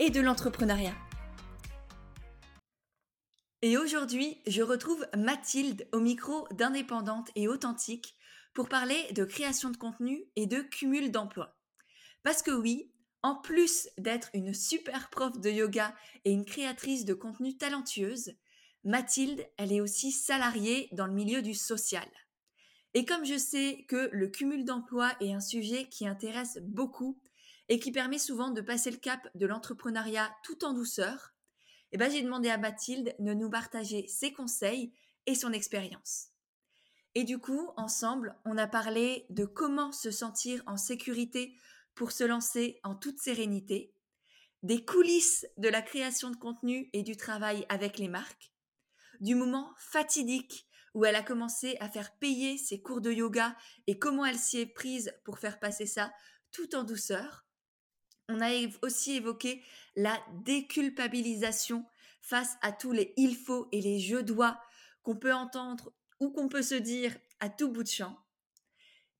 et de l'entrepreneuriat. Et aujourd'hui, je retrouve Mathilde au micro d'Indépendante et Authentique pour parler de création de contenu et de cumul d'emplois. Parce que oui, en plus d'être une super prof de yoga et une créatrice de contenu talentueuse, Mathilde, elle est aussi salariée dans le milieu du social. Et comme je sais que le cumul d'emplois est un sujet qui intéresse beaucoup, et qui permet souvent de passer le cap de l'entrepreneuriat tout en douceur, eh ben, j'ai demandé à Mathilde de nous partager ses conseils et son expérience. Et du coup, ensemble, on a parlé de comment se sentir en sécurité pour se lancer en toute sérénité, des coulisses de la création de contenu et du travail avec les marques, du moment fatidique où elle a commencé à faire payer ses cours de yoga et comment elle s'y est prise pour faire passer ça tout en douceur, on a aussi évoqué la déculpabilisation face à tous les il faut et les je dois qu'on peut entendre ou qu'on peut se dire à tout bout de champ.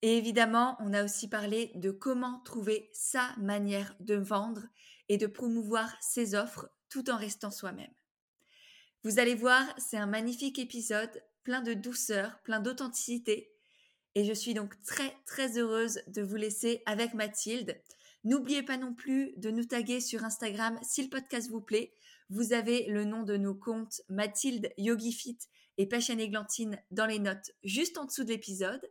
Et évidemment, on a aussi parlé de comment trouver sa manière de vendre et de promouvoir ses offres tout en restant soi-même. Vous allez voir, c'est un magnifique épisode, plein de douceur, plein d'authenticité. Et je suis donc très très heureuse de vous laisser avec Mathilde. N'oubliez pas non plus de nous taguer sur Instagram si le podcast vous plaît. Vous avez le nom de nos comptes Mathilde YogiFit et Passion Églantine dans les notes juste en dessous de l'épisode.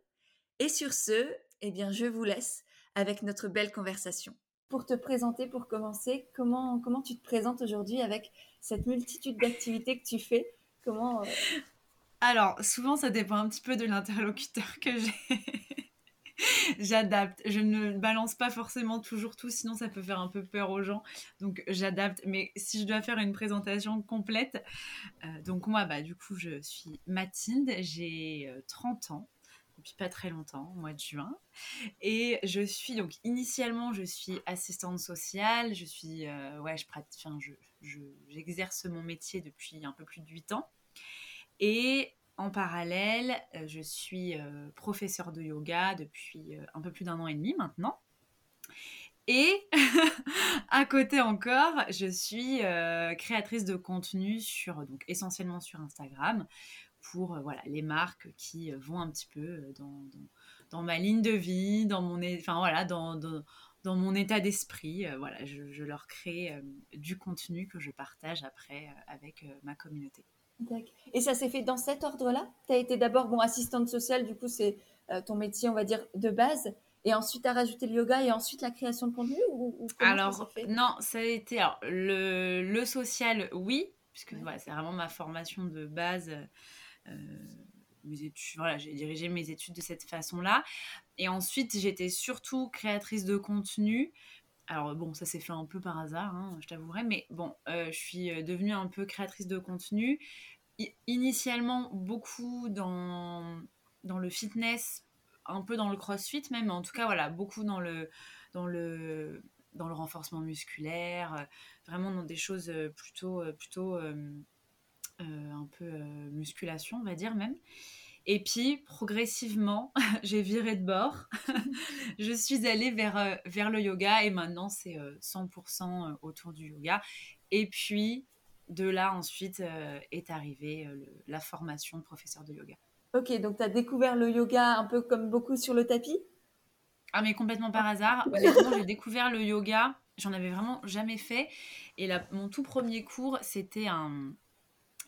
Et sur ce, eh bien, je vous laisse avec notre belle conversation. Pour te présenter, pour commencer, comment, comment tu te présentes aujourd'hui avec cette multitude d'activités que tu fais? Comment euh, Alors, souvent, ça dépend un petit peu de l'interlocuteur que j'ai. j'adapte. Je ne balance pas forcément toujours tout, sinon ça peut faire un peu peur aux gens. Donc j'adapte. Mais si je dois faire une présentation complète, euh, donc moi, bah, du coup, je suis Mathilde, j'ai 30 euh, ans depuis pas très longtemps, au mois de juin. Et je suis donc initialement, je suis assistante sociale. Je suis, euh, ouais, je pratique, je, j'exerce mon métier depuis un peu plus de 8 ans. Et en parallèle, euh, je suis euh, professeur de yoga depuis euh, un peu plus d'un an et demi maintenant. Et à côté encore, je suis créatrice de contenu sur donc essentiellement sur Instagram pour voilà les marques qui vont un petit peu dans, ma ligne de vie, dans mon dans, mon état d'esprit. voilà, je, leur crée du contenu que je partage après avec ma communauté. Et ça s'est fait dans cet ordre-là? Tu as été d'abord bon, assistante sociale, du coup, c'est euh, ton métier, on va dire, de base. Et ensuite, tu as rajouté le yoga et ensuite la création de contenu ou, Alors, non, ça a été le, le, social, oui, puisque voilà, c'est vraiment ma formation de base. Euh, mes études, voilà, j'ai dirigé mes études de cette façon-là. Et ensuite, j'étais surtout créatrice de contenu. Alors bon, ça s'est fait un peu par hasard, hein, je t'avouerai, mais bon, euh, je suis devenue un peu créatrice de contenu initialement beaucoup dans, le fitness, un peu dans le crossfit même, en tout cas, voilà, beaucoup dans le, renforcement musculaire, euh, vraiment dans des choses euh, plutôt, euh, plutôt un peu musculation, on va dire même. Et puis, progressivement, j'ai viré de bord. je suis allée vers, vers le yoga et maintenant, c'est 100% autour du yoga. Et puis, de là, ensuite, euh, est arrivée euh, la formation de professeur de yoga. Ok, donc tu as découvert le yoga un peu comme beaucoup sur le tapis? Ah, mais complètement par hasard. Honnêtement, j'ai découvert le yoga, j'en avais vraiment jamais fait. Et mon tout premier cours, c'était un,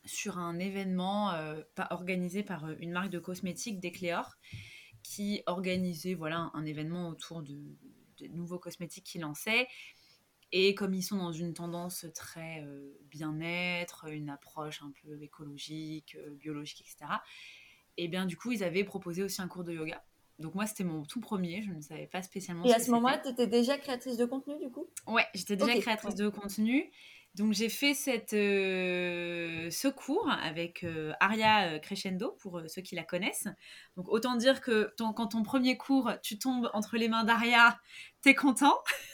sur un événement euh, organisé par une marque de cosmétiques, Decléor, qui organisait voilà, un, événement autour de, de nouveaux cosmétiques qui lançaient. Et comme ils sont dans une tendance très euh, bien-être, une approche un peu écologique, euh, biologique, etc., et bien du coup, ils avaient proposé aussi un cours de yoga. Donc moi, c'était mon tout premier, je ne savais pas spécialement. Et à ce moment-là, tu étais déjà créatrice de contenu du coup? Ouais, j'étais déjà créatrice de contenu. Donc j'ai fait cette, euh, ce cours avec euh, Aria Crescendo, pour ceux qui la connaissent. Donc autant dire que quand ton premier cours, tu tombes entre les mains d'Aria, t'es content.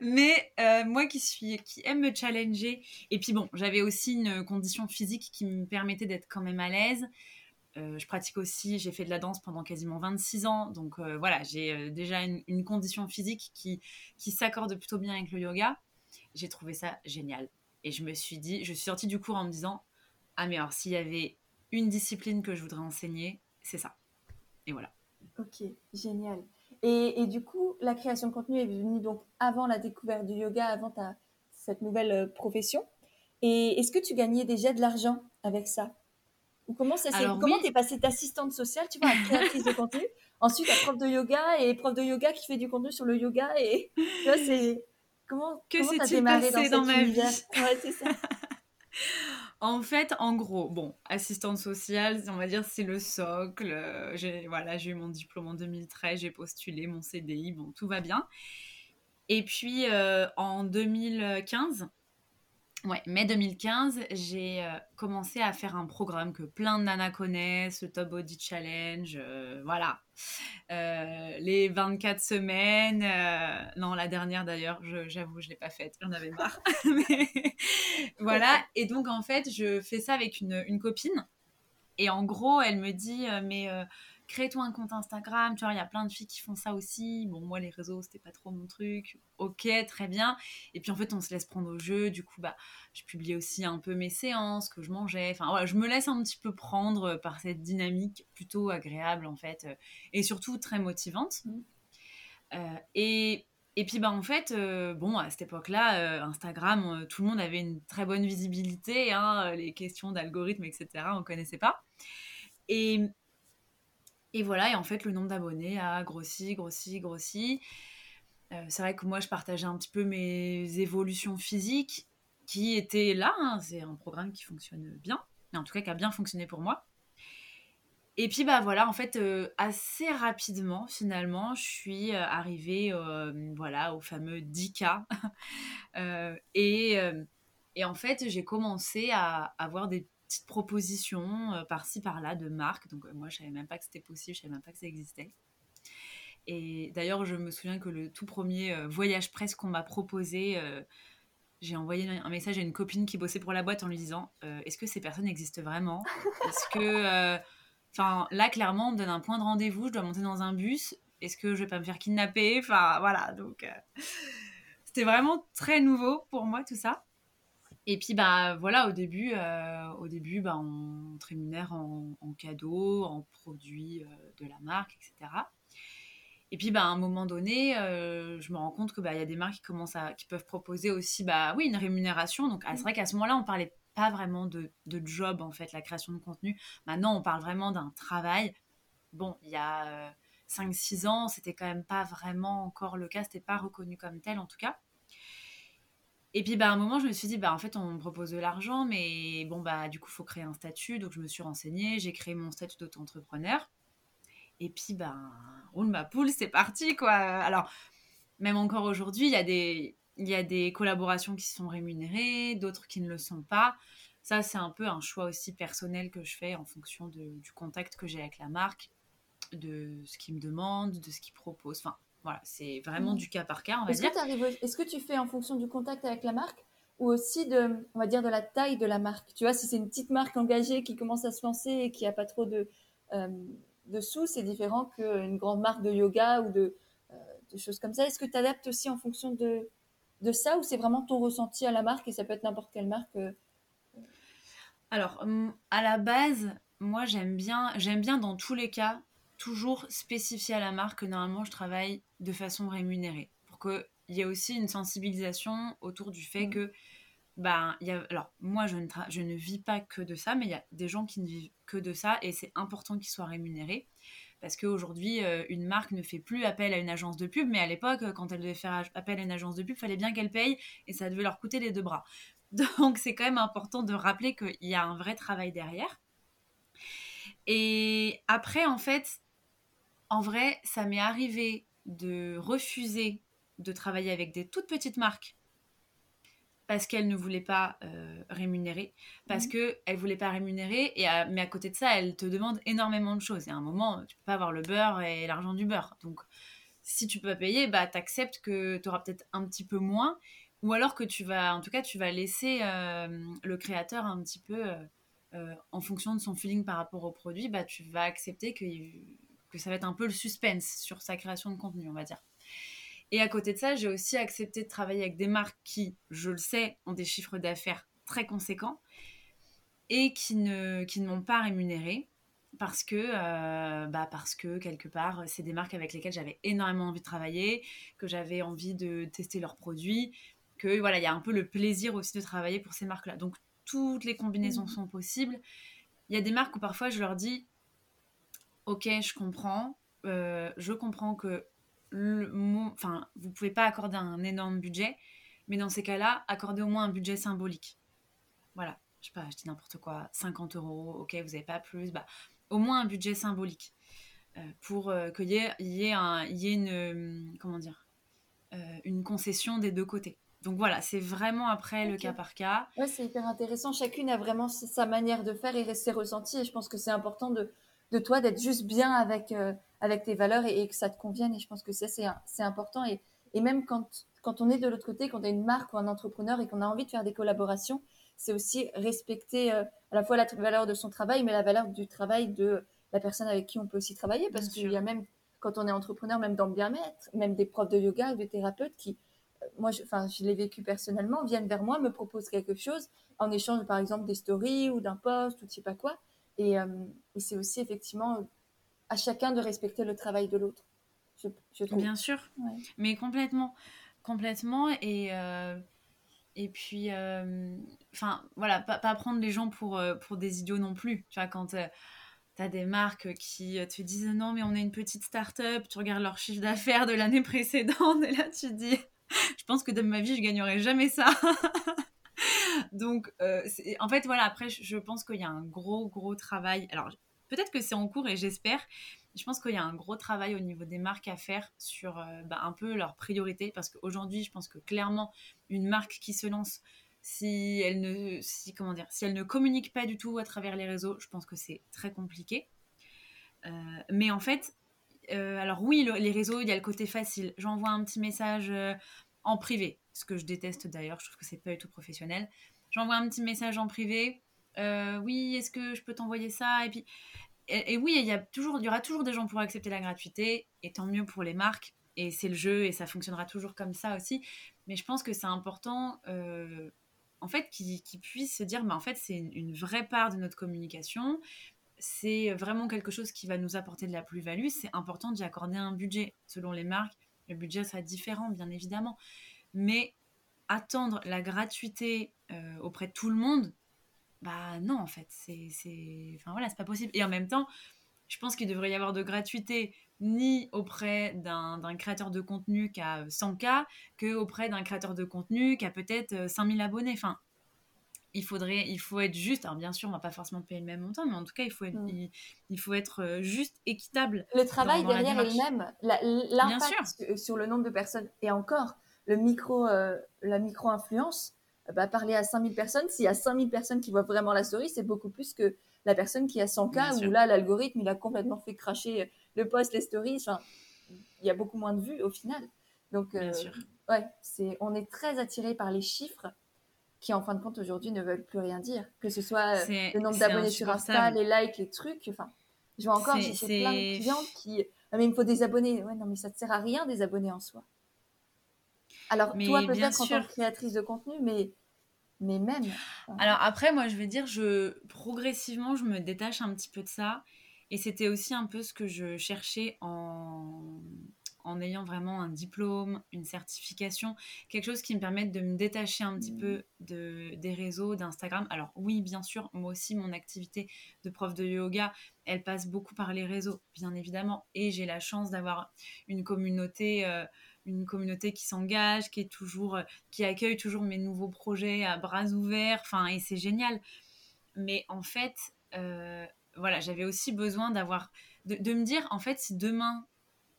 Mais euh, moi qui suis, qui aime me challenger, et puis bon, j'avais aussi une condition physique qui me permettait d'être quand même à l'aise. Euh, je pratique aussi, j'ai fait de la danse pendant quasiment 26 ans, donc euh, voilà, j'ai déjà une, condition physique qui, qui s'accorde plutôt bien avec le yoga. J'ai trouvé ça génial. Et je me suis dit, je suis sortie du cours en me disant, ah mais alors s'il y avait une discipline que je voudrais enseigner, c'est ça. Et voilà. Ok, génial. Et, du coup, la création de contenu est venue donc avant la découverte du yoga, avant ta, cette nouvelle euh, profession. Et est-ce que tu gagnais déjà de l'argent avec ça? Ou comment ça Comment t'es passée d'assistante sociale, tu vois, à créatrice de contenu, ensuite à prof de yoga et prof de yoga qui fait du contenu sur le yoga et tu vois, c'est comment que t'as démarré dans, dans ma vie Ouais, c'est ça. En fait, en gros, bon, assistante sociale, on va dire c'est le socle. Euh, j'ai voilà, j'ai eu mon diplôme en 2013, j'ai postulé mon CDI, bon, tout va bien. Et puis euh, en 2015, Ouais, mai 2015, j'ai euh, commencé à faire un programme que plein de nanas connaissent, le Top Body Challenge, euh, voilà. Euh, les 24 semaines, non, la dernière d'ailleurs, j'avoue, je ne l'ai pas faite, j'en avais marre. voilà, et donc en fait, je fais ça avec une, une copine. Et en gros, elle me dit, mais crée-toi un compte Instagram, tu vois, il y a plein de filles qui font ça aussi. Bon, moi, les réseaux, c'était pas trop mon truc. Ok, très bien. Et puis, en fait, on se laisse prendre au jeu. Du coup, bah, je publie aussi un peu mes séances, que je mangeais. Enfin, voilà, je me laisse un petit peu prendre par cette dynamique plutôt agréable, en fait, euh, et surtout très motivante. Mmh. Euh, et, et puis, bah, en fait, euh, bon, à cette époque-là, Instagram, tout le monde avait une très bonne visibilité. Hein, les questions d'algorithme, etc., on connaissait pas. Et, et voilà, et en fait, le nombre d'abonnés a grossi, grossi, grossi. Euh, c'est vrai que moi, je partageais un petit peu mes évolutions physiques qui étaient là. Hein. C'est un programme qui fonctionne bien, mais en tout cas qui a bien fonctionné pour moi. Et puis, bah voilà, en fait, euh, assez rapidement, finalement, je suis euh, arrivée voilà, au fameux 10K. et, et en fait, j'ai commencé à avoir des petites propositions euh, par-ci par-là de marques. Donc euh, moi, je savais même pas que c'était possible, je savais même pas que ça existait. Et d'ailleurs, je me souviens que le tout premier euh, voyage presse qu'on m'a proposé, j'ai envoyé un message à une copine qui bossait pour la boîte en lui disant Est-ce que ces personnes existent vraiment? Est-ce que. Enfin, là, clairement, on me donne un point de rendez-vous, je dois monter dans un bus. Est-ce que je vais pas me faire kidnapper? Enfin, voilà. Donc, c'était vraiment très nouveau pour moi, tout ça. Et puis, bah, voilà, au début, euh, au début bah, on te rémunère en, en cadeaux, en produits euh, de la marque, etc. Et puis, bah, à un moment donné, euh, je me rends compte qu'il bah, y a des marques qui, commencent à, qui peuvent proposer aussi bah, oui, une rémunération. Donc, ah, c'est vrai qu'à ce moment-là, on parlait pas vraiment de, de, job, en fait, la création de contenu. Maintenant, on parle vraiment d'un travail. Bon, il y a 5-6 ans, c'était quand même pas vraiment encore le cas, c'était pas reconnu comme tel en tout cas. Et puis, bah, à un moment, je me suis dit, bah, en fait, on me propose de l'argent, mais bon, bah, du coup, il faut créer un statut. Donc, je me suis renseignée, j'ai créé mon statut d'auto-entrepreneur. Et puis, bah, roule ma poule, c'est parti, quoi. Alors, même encore aujourd'hui, il y, a des, y a des collaborations qui sont rémunérées, d'autres qui ne le sont pas. Ça, c'est un peu un choix aussi personnel que je fais en fonction du contact que j'ai avec la marque, de ce qu'ils me demandent, de ce qu'ils proposent. Enfin, voilà, c'est vraiment mmh. du cas par cas, on va est-ce dire. Que est-ce que tu fais en fonction du contact avec la marque ou aussi de, on va dire, de la taille de la marque? Tu vois, si c'est une petite marque engagée qui commence à se lancer et qui n'a pas trop de, euh, de sous, c'est différent qu'une grande marque de yoga ou de, euh, de choses comme ça. Est-ce que tu adaptes aussi en fonction de, de ça ou c'est vraiment ton ressenti à la marque et ça peut être n'importe quelle marque euh, Alors, à la base, moi j'aime bien, j'aime bien dans tous les cas toujours spécifier à la marque que normalement je travaille de façon rémunérée. Pour qu'il y ait aussi une sensibilisation autour du fait mm. que, ben, y a, alors moi je ne, je ne vis pas que de ça, mais il y a des gens qui ne vivent que de ça et c'est important qu'ils soient rémunérés. Parce qu'aujourd'hui, euh, une marque ne fait plus appel à une agence de pub, mais à l'époque, quand elle devait faire appel à une agence de pub, il fallait bien qu'elle paye et ça devait leur coûter les deux bras. Donc c'est quand même important de rappeler qu'il y a un vrai travail derrière. Et après, en fait, En vrai, ça m'est arrivé de refuser de travailler avec des toutes petites marques parce qu'elle ne voulait pas euh, rémunérer, parce mmh. qu'elle ne voulait pas rémunérer, et mais à côté de ça, elle te demande énormément de choses. Et à un moment, tu peux pas avoir le beurre et l'argent du beurre. Donc, si tu peux pas payer, bah, tu acceptes que tu auras peut-être un petit peu moins, ou alors que tu vas, en tout cas, tu vas laisser euh, le créateur un petit peu, euh, en fonction de son feeling par rapport au produit, bah, tu vas accepter que, que ça va être un peu le suspense sur sa création de contenu, on va dire. Et à côté de ça, j'ai aussi accepté de travailler avec des marques qui, je le sais, ont des chiffres d'affaires très conséquents et qui ne, qui ne m'ont pas rémunéré parce que, euh, bah parce que quelque part, c'est des marques avec lesquelles j'avais énormément envie de travailler, que j'avais envie de tester leurs produits, que voilà, il y a un peu le plaisir aussi de travailler pour ces marques-là. Donc toutes les combinaisons mmh. sont possibles. Il y a des marques où parfois je leur dis, ok, je comprends, euh, je comprends que le, vous pouvez pas accorder un énorme budget, mais dans ces cas-là, accordez au moins un budget symbolique. Voilà, je sais pas, je dis n'importe quoi, 50 euros, ok, vous n'avez pas plus, bah, au moins un budget symbolique euh, pour euh, qu'il y ait, y ait, un, y ait une, comment dire, une concession des deux côtés. Donc voilà, c'est vraiment après le cas par cas. Ouais, c'est hyper intéressant. Chacune a vraiment sa manière de faire et ses ressentis. Et je pense que c'est important de, de toi d'être juste bien avec, avec tes valeurs et, que ça te convienne. Et je pense que ça, c'est important. Et, et même quand, quand on est de l'autre côté, quand on est une marque ou un entrepreneur et qu'on a envie de faire des collaborations, c'est aussi respecter euh, à la fois la valeur de son travail, mais la valeur du travail de la personne avec qui on peut aussi travailler. Parce qu'il y a même, quand on est entrepreneur, même dans le bien-être, même des profs de yoga ou des thérapeutes qui, euh, moi, je, enfin, je l'ai vécu personnellement, viennent vers moi, me proposent quelque chose en échange, par exemple, des stories ou d'un post ou je sais pas quoi. Et, euh, et c'est aussi effectivement à chacun de respecter le travail de l'autre. Bien sûr, mais complètement, complètement. Et, euh, et puis, euh, enfin, voilà, pas, pas, prendre les gens pour, euh, pour des idiots non plus. Tu vois, quand tu as des marques qui te disent non, mais on est une petite start-up, tu regardes leur chiffre d'affaires de l'année précédente, et là tu dis, je pense que de ma vie, je gagnerai jamais ça. Donc, en fait, voilà, après, je pense qu'il y a un gros, gros travail. Alors, peut-être que c'est en cours et j'espère. Je pense qu'il y a un gros travail au niveau des marques à faire sur euh, bah, un peu leurs priorités parce qu'aujourd'hui, je pense que clairement, une marque qui se lance, si elle ne, si, comment dire, si elle ne communique pas du tout à travers les réseaux, je pense que c'est très compliqué. Euh, mais en fait, euh, alors oui, les réseaux, il y a le côté facile. J'envoie un petit message en privé, ce que je déteste d'ailleurs, je trouve que c'est pas du tout professionnel. J'envoie un petit message en privé, euh, oui, est-ce que je peux t'envoyer ça? Et puis, et, oui, il y a toujours, il y aura toujours des gens pour accepter la gratuité, et tant mieux pour les marques. Et c'est le jeu, et ça fonctionnera toujours comme ça aussi. Mais je pense que c'est important, euh, en fait, qu'ils puissent se dire, en fait, c'est une, vraie part de notre communication. C'est vraiment quelque chose qui va nous apporter de la plus-value. C'est important d'y accorder un budget. Selon les marques, le budget sera différent, bien évidemment. Mais attendre la gratuité euh, auprès de tout le monde, bah non, en fait, c'est. Enfin voilà, c'est pas possible. Et en même temps, je pense qu'il devrait y avoir de gratuité ni auprès d'un créateur de contenu qui a 100K que auprès d'un créateur de contenu qui a peut-être 5000 abonnés. Enfin, il faudrait, il faut être juste. Alors bien sûr, on va pas forcément payer le même montant, mais en tout cas, il faut être, mm. il, faut être euh, juste, équitable. Le travail derrière est le même. L'impact sur le nombre de personnes et encore le micro, euh, la micro influence bah, parler à 5000 personnes, s'il y a 5000 personnes qui voient vraiment la story, c'est beaucoup plus que la personne qui a 100 cas où là, l'algorithme, il a complètement fait cracher le post, les stories. Enfin, il y a beaucoup moins de vues au final. Donc, euh, ouais, c'est, on est très attiré par les chiffres qui, en fin de compte, aujourd'hui, ne veulent plus rien dire. Que ce soit euh, le nombre d'abonnés sur Insta, les likes, les trucs. Enfin, je vois encore, j'ai plein de clientes qui. Ah, mais il me faut des abonnés. Ouais, non, mais ça ne sert à rien des abonnés en soi. Alors, toi, peut-être en tant que créatrice de contenu, mais, mais même. Alors, après, moi, je vais dire, je, progressivement, je me détache un petit peu de ça. Et c'était aussi un peu ce que je cherchais en, en ayant vraiment un diplôme, une certification, quelque chose qui me permette de me détacher un petit mmh. peu de, des réseaux, d'Instagram. Alors oui, bien sûr, moi aussi, mon activité de prof de yoga, elle passe beaucoup par les réseaux, bien évidemment. Et j'ai la chance d'avoir une communauté... Euh, une communauté qui s'engage, qui est toujours, euh, qui accueille toujours mes nouveaux projets à bras ouverts. Enfin, et c'est génial. Mais en fait, euh, voilà, j'avais aussi besoin d'avoir, de, de, me dire, en fait, si demain,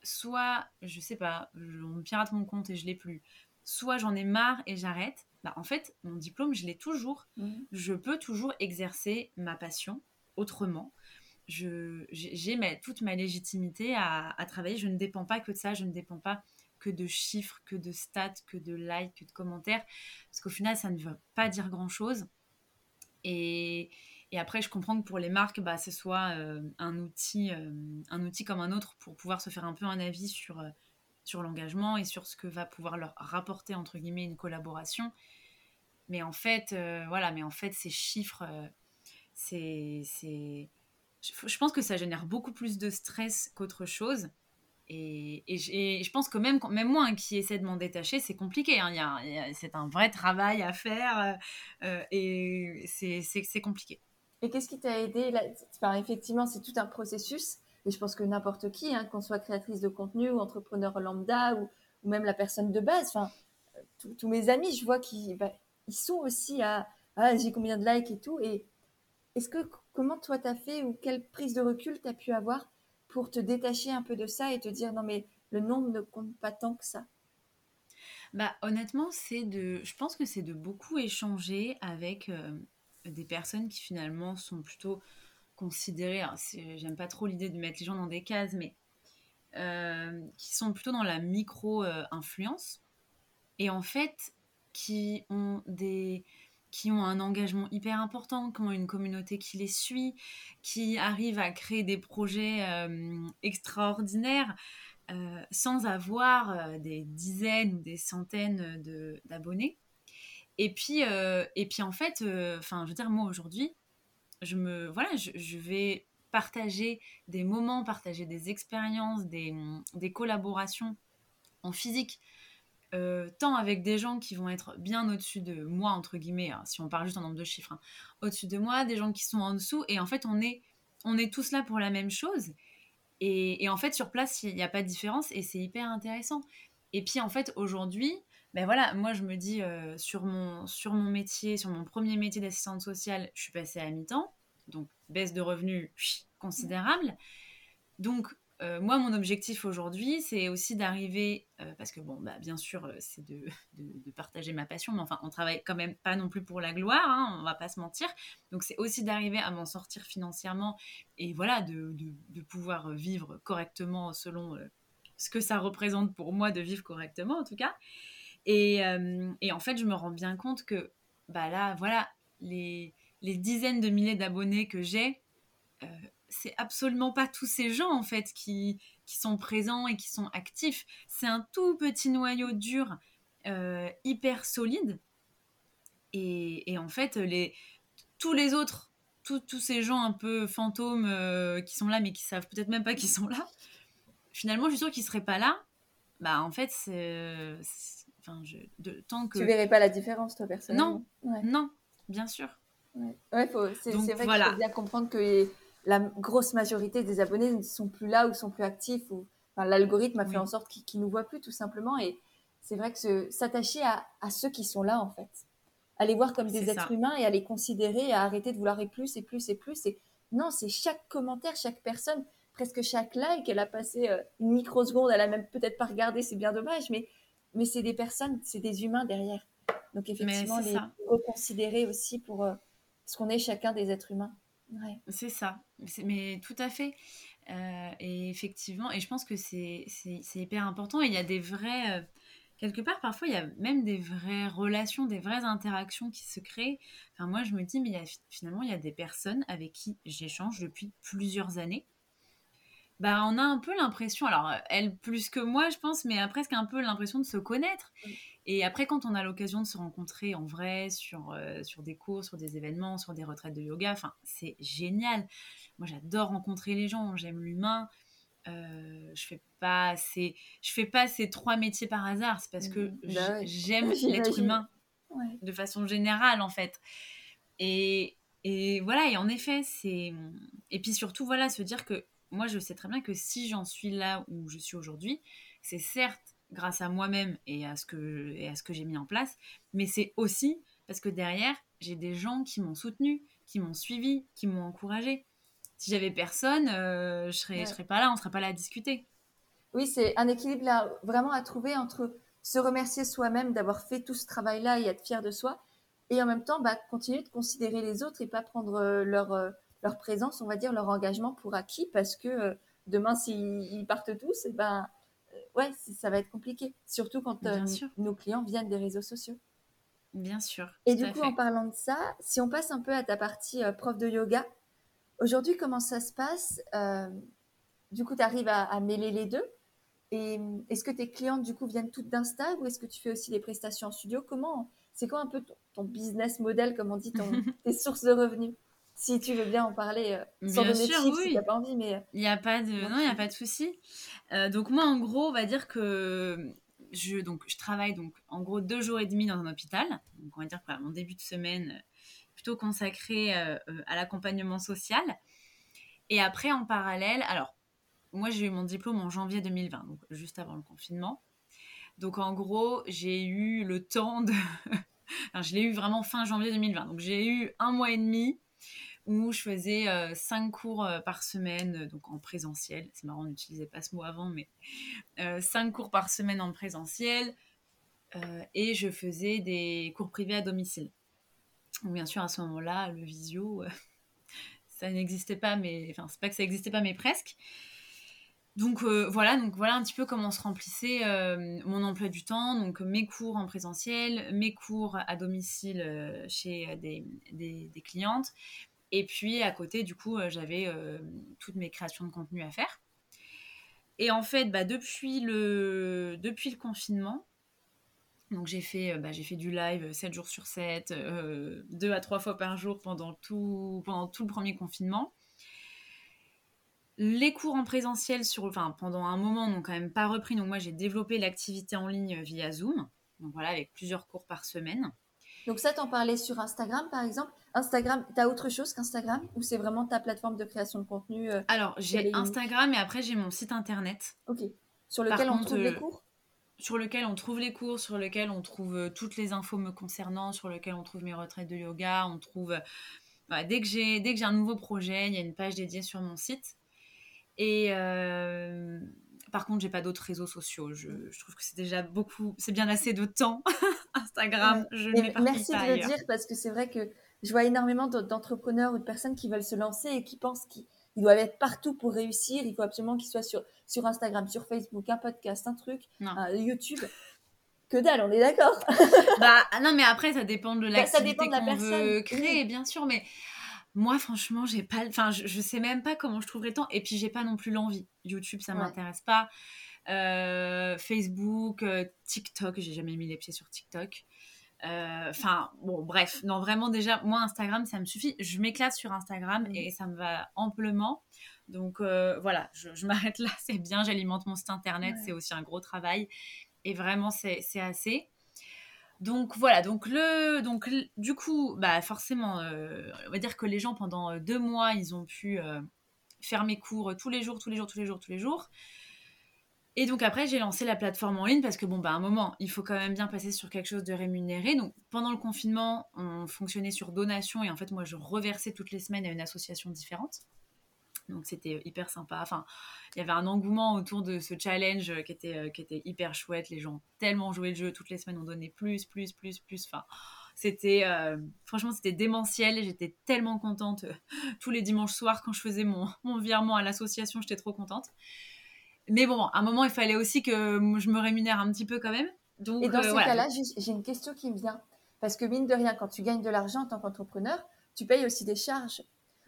soit, je sais pas, on pirate mon compte et je l'ai plus, soit j'en ai marre et j'arrête, bah, en fait, mon diplôme, je l'ai toujours. Mmh. Je peux toujours exercer ma passion autrement. J'ai toute ma légitimité à, à, travailler. Je ne dépends pas que de ça. Je ne dépends pas que de chiffres, que de stats, que de likes, que de commentaires. Parce qu'au final, ça ne veut pas dire grand-chose. Et, et, après, je comprends que pour les marques, bah, ce soit euh, un, outil, euh, un outil comme un autre pour pouvoir se faire un peu un avis sur, euh, sur l'engagement et sur ce que va pouvoir leur rapporter, entre guillemets, une collaboration. Mais en fait, voilà, mais en fait, ces chiffres, c'est... Je pense que ça génère beaucoup plus de stress qu'autre chose. Et, je pense que même, moi hein, qui essaie de m'en détacher, c'est compliqué. Hein. c'est un vrai travail à faire euh, euh, et c'est compliqué. Et qu'est-ce qui t'a aidé là? Effectivement, c'est tout un processus. Et je pense que n'importe qui, hein, qu'on soit créatrice de contenu ou entrepreneur lambda ou, même la personne de base, enfin, tous mes amis, je vois qu'ils bah, sont aussi à ah, j'ai combien de likes et tout. Et est-ce que comment toi t'as fait ou quelle prise de recul t'as pu avoir pour te détacher un peu de ça et te dire non mais le nombre ne compte pas tant que ça. Bah honnêtement c'est de je pense que c'est de beaucoup échanger avec euh, des personnes qui finalement sont plutôt considérées j'aime pas trop l'idée de mettre les gens dans des cases mais euh, qui sont plutôt dans la micro euh, influence et en fait qui ont des qui ont un engagement hyper important, qui ont une communauté qui les suit, qui arrivent à créer des projets euh, extraordinaires euh, sans avoir euh, des dizaines ou des centaines d'abonnés. Et puis, et puis en fait, enfin, je veux dire, moi aujourd'hui, je me, voilà, je, vais partager des moments, partager des expériences, des, des collaborations en physique euh, tant avec des gens qui vont être bien au-dessus de moi, entre guillemets, hein, si on parle juste en nombre de chiffres, hein, au-dessus de moi, des gens qui sont en dessous, et en fait, on est, on est tous là pour la même chose. Et, en fait, sur place, il n'y a pas de différence, et c'est hyper intéressant. Et puis, en fait, aujourd'hui, ben voilà, moi, je me dis, euh, sur, mon, sur mon métier, sur mon premier métier d'assistante sociale, je suis passée à mi-temps, donc baisse de revenus considérable. Donc, euh, moi, mon objectif aujourd'hui, c'est aussi d'arriver, euh, parce que bon, bah, bien sûr, euh, c'est de, partager ma passion, mais enfin, on travaille quand même pas non plus pour la gloire, hein, on va pas se mentir. Donc, c'est aussi d'arriver à m'en sortir financièrement et voilà, de, pouvoir vivre correctement selon ce que ça représente pour moi de vivre correctement, en tout cas. Et, en fait, je me rends bien compte que, bah là, voilà, les, les dizaines de milliers d'abonnés que j'ai, c'est absolument pas tous ces gens en fait qui, qui sont présents et qui sont actifs. C'est un tout petit noyau dur, euh, hyper solide. Et, en fait, les, tous les autres, tous ces gens un peu fantômes euh, qui sont là mais qui savent peut-être même pas qu'ils sont là, finalement, je suis sûre qu'ils seraient pas là. Bah en fait, c'est. Enfin, je, de, tant que... Tu verrais pas la différence, toi, personnellement? Non, non, bien sûr. Ouais, c'est vrai qu'il faut bien comprendre que la grosse majorité des abonnés ne sont plus là ou sont plus actifs. Ou, l'algorithme a fait en sorte qu'ils ne nous voient plus tout simplement. Et c'est vrai que s'attacher à, ceux qui sont là, en fait. À les voir comme des êtres humains et à les considérer et à arrêter de vouloir et plus et plus et plus. Et non, c'est chaque commentaire, chaque personne, presque chaque like. Elle a passé euh, une microseconde, elle a même peut-être pas regardé, c'est bien dommage, mais, mais c'est des personnes, c'est des humains derrière. Donc effectivement, les reconsidérer aussi pour euh, ce qu'on est chacun des êtres humains. C'est ça, mais tout à fait. Euh, et effectivement, et je pense que c'est hyper important. il y a des vrais, euh, quelque part, parfois, il y a même des vraies relations, des vraies interactions qui se créent. Enfin, moi, je me dis, mais y a, finalement, il y a des personnes avec qui j'échange depuis plusieurs années. Bah, on a un peu l'impression, alors elle plus que moi, je pense, mais presque un peu l'impression de se connaître. Et après, quand on a l'occasion de se rencontrer en vrai, sur, euh, sur des cours, sur des événements, sur des retraites de yoga, enfin, c'est génial. Moi, j'adore rencontrer les gens, j'aime l'humain. Euh, je fais pas ces, je fais pas ces trois métiers par hasard, c'est parce que mmh. bah j'aime l'être humain de façon générale en fait. Et, et voilà, et en effet, c'est et puis surtout voilà, se dire que moi je sais très bien que si j'en suis là où je suis aujourd'hui, c'est certes grâce à moi-même et à ce que, et à ce que j'ai mis en place, mais c'est aussi parce que derrière, j'ai des gens qui m'ont soutenu, qui m'ont suivi, qui m'ont encouragé. si j'avais personne, je serais, je serais pas là, on serait pas là à discuter. Oui, c'est un équilibre là, vraiment à trouver entre se remercier soi-même d'avoir fait tout ce travail-là et être fier de soi, et en même temps, bah, continuer de considérer les autres et pas prendre leur, leur présence, on va dire, leur engagement pour acquis, parce que demain, s'ils partent tous, et eh ben, ouais, ça va être compliqué. Surtout quand nos clients viennent des réseaux sociaux. Bien sûr. Et du coup, en parlant de ça, si on passe un peu à ta partie prof de yoga, aujourd'hui, comment ça se passe Du coup, tu arrives à, mêler les deux et est-ce que tes clientes, du coup, viennent toutes d'Insta ou est-ce que tu fais aussi des prestations en studio? Comment C'est quoi un peu ton, business model, comme on dit, ton, tes sources de revenus? Si tu veux bien en parler euh, sans donner sûr, de oui. si t'as pas envie, mais euh, il n'y a pas de non, il y a pas de souci. Euh, donc moi, en gros, on va dire que je donc je travaille donc en gros deux jours et demi dans un hôpital. Donc on va dire que mon début de semaine plutôt consacré à l'accompagnement social. Et après, en parallèle, alors moi, j'ai eu mon diplôme en janvier 2020, donc juste avant le confinement. Donc, en gros, j'ai eu le temps de. je l'ai eu vraiment fin janvier 2020. Donc, j'ai eu un mois et demi où je faisais euh, cinq cours euh, par semaine, donc en présentiel. C'est marrant, on n'utilisait pas ce mot avant, mais euh, cinq cours par semaine en présentiel. et je faisais des cours privés à domicile. bien sûr, à ce moment-là, le visio, ça n'existait pas, mais enfin, c'est pas que ça n'existait pas, mais presque. Donc euh, voilà, donc voilà un petit peu comment se remplissait euh, mon emploi du temps. Donc mes cours en présentiel, mes cours à domicile euh, chez des, clientes. Et puis à côté, du coup, j'avais toutes mes créations de contenu à faire. Et en fait, bah, depuis, le, depuis le confinement, donc j'ai fait, bah, j'ai fait du live 7 jours sur 7, 2 à 3 fois par jour pendant tout, pendant tout le premier confinement. Les cours en présentiel sur, enfin, pendant un moment n'ont quand même pas repris. Donc moi, j'ai développé l'activité en ligne via Zoom. Donc voilà, avec plusieurs cours par semaine. Donc ça, t'en parlais sur Instagram, par exemple? Instagram, t'as autre chose qu'Instagram ou c'est vraiment ta plateforme de création de contenu euh, Alors, j'ai Instagram et après, j'ai mon site internet. Ok. Sur lequel on trouve les euh, cours? Sur lequel on trouve les cours, sur lequel on trouve euh, toutes les infos me concernant, sur lequel on trouve mes retraites de yoga, on trouve... dès que j'ai un nouveau projet, il y a une page dédiée sur mon site. Et euh, par contre, j'ai pas d'autres réseaux sociaux. Je, trouve que c'est déjà beaucoup, c'est bien assez de temps. Instagram, je ne Merci de le dire parce que c'est vrai que je vois énormément d'entrepreneurs ou de personnes qui veulent se lancer et qui pensent qu'ils doivent être partout pour réussir. Il faut absolument qu'ils soient sur, sur Instagram, sur Facebook, un podcast, un truc, un YouTube. Que dalle, on est d'accord. bah non, mais après ça dépend de l'activité qu'on veut créer, bien sûr, mais moi, franchement, j'ai pas. Enfin, je, je, sais même pas comment je trouverais temps. Et puis, j'ai pas non plus l'envie. YouTube, ça m'intéresse pas. Euh, Facebook, euh, TikTok, j'ai jamais mis les pieds sur TikTok. Euh, enfin, bon, bref. Non, vraiment, déjà, moi, Instagram, ça me suffit. Je m'éclate sur Instagram mmh. et ça me va amplement. Donc, voilà, je, m'arrête là. C'est bien. J'alimente mon site internet. C'est aussi un gros travail. Et vraiment, c'est assez. Donc voilà, donc le, donc du coup, bah forcément, euh, on va dire que les gens pendant euh, deux mois, ils ont pu euh, faire mes cours tous les jours, tous les jours, tous les jours, tous les jours. Et donc après, j'ai lancé la plateforme en ligne parce que bon, bah à un moment, il faut quand même bien passer sur quelque chose de rémunéré. Donc pendant le confinement, on fonctionnait sur donation et en fait, moi, je reversais toutes les semaines à une association différente. Donc c'était hyper sympa. Enfin, il y avait un engouement autour de ce challenge qui était, euh, qui était hyper chouette. Les gens tellement joué le jeu. Toutes les semaines, on donnait plus, plus, plus, plus. Enfin, c'était euh, franchement, c'était démentiel. J'étais tellement contente. Tous les dimanches soirs, quand je faisais mon, mon virement à l'association, j'étais trop contente. Mais bon, à un moment, il fallait aussi que je me rémunère un petit peu quand même. Donc, Et dans euh, ce cas-là, j'ai une question qui me vient. Parce que mine de rien, quand tu gagnes de l'argent en tant qu'entrepreneur, tu payes aussi des charges.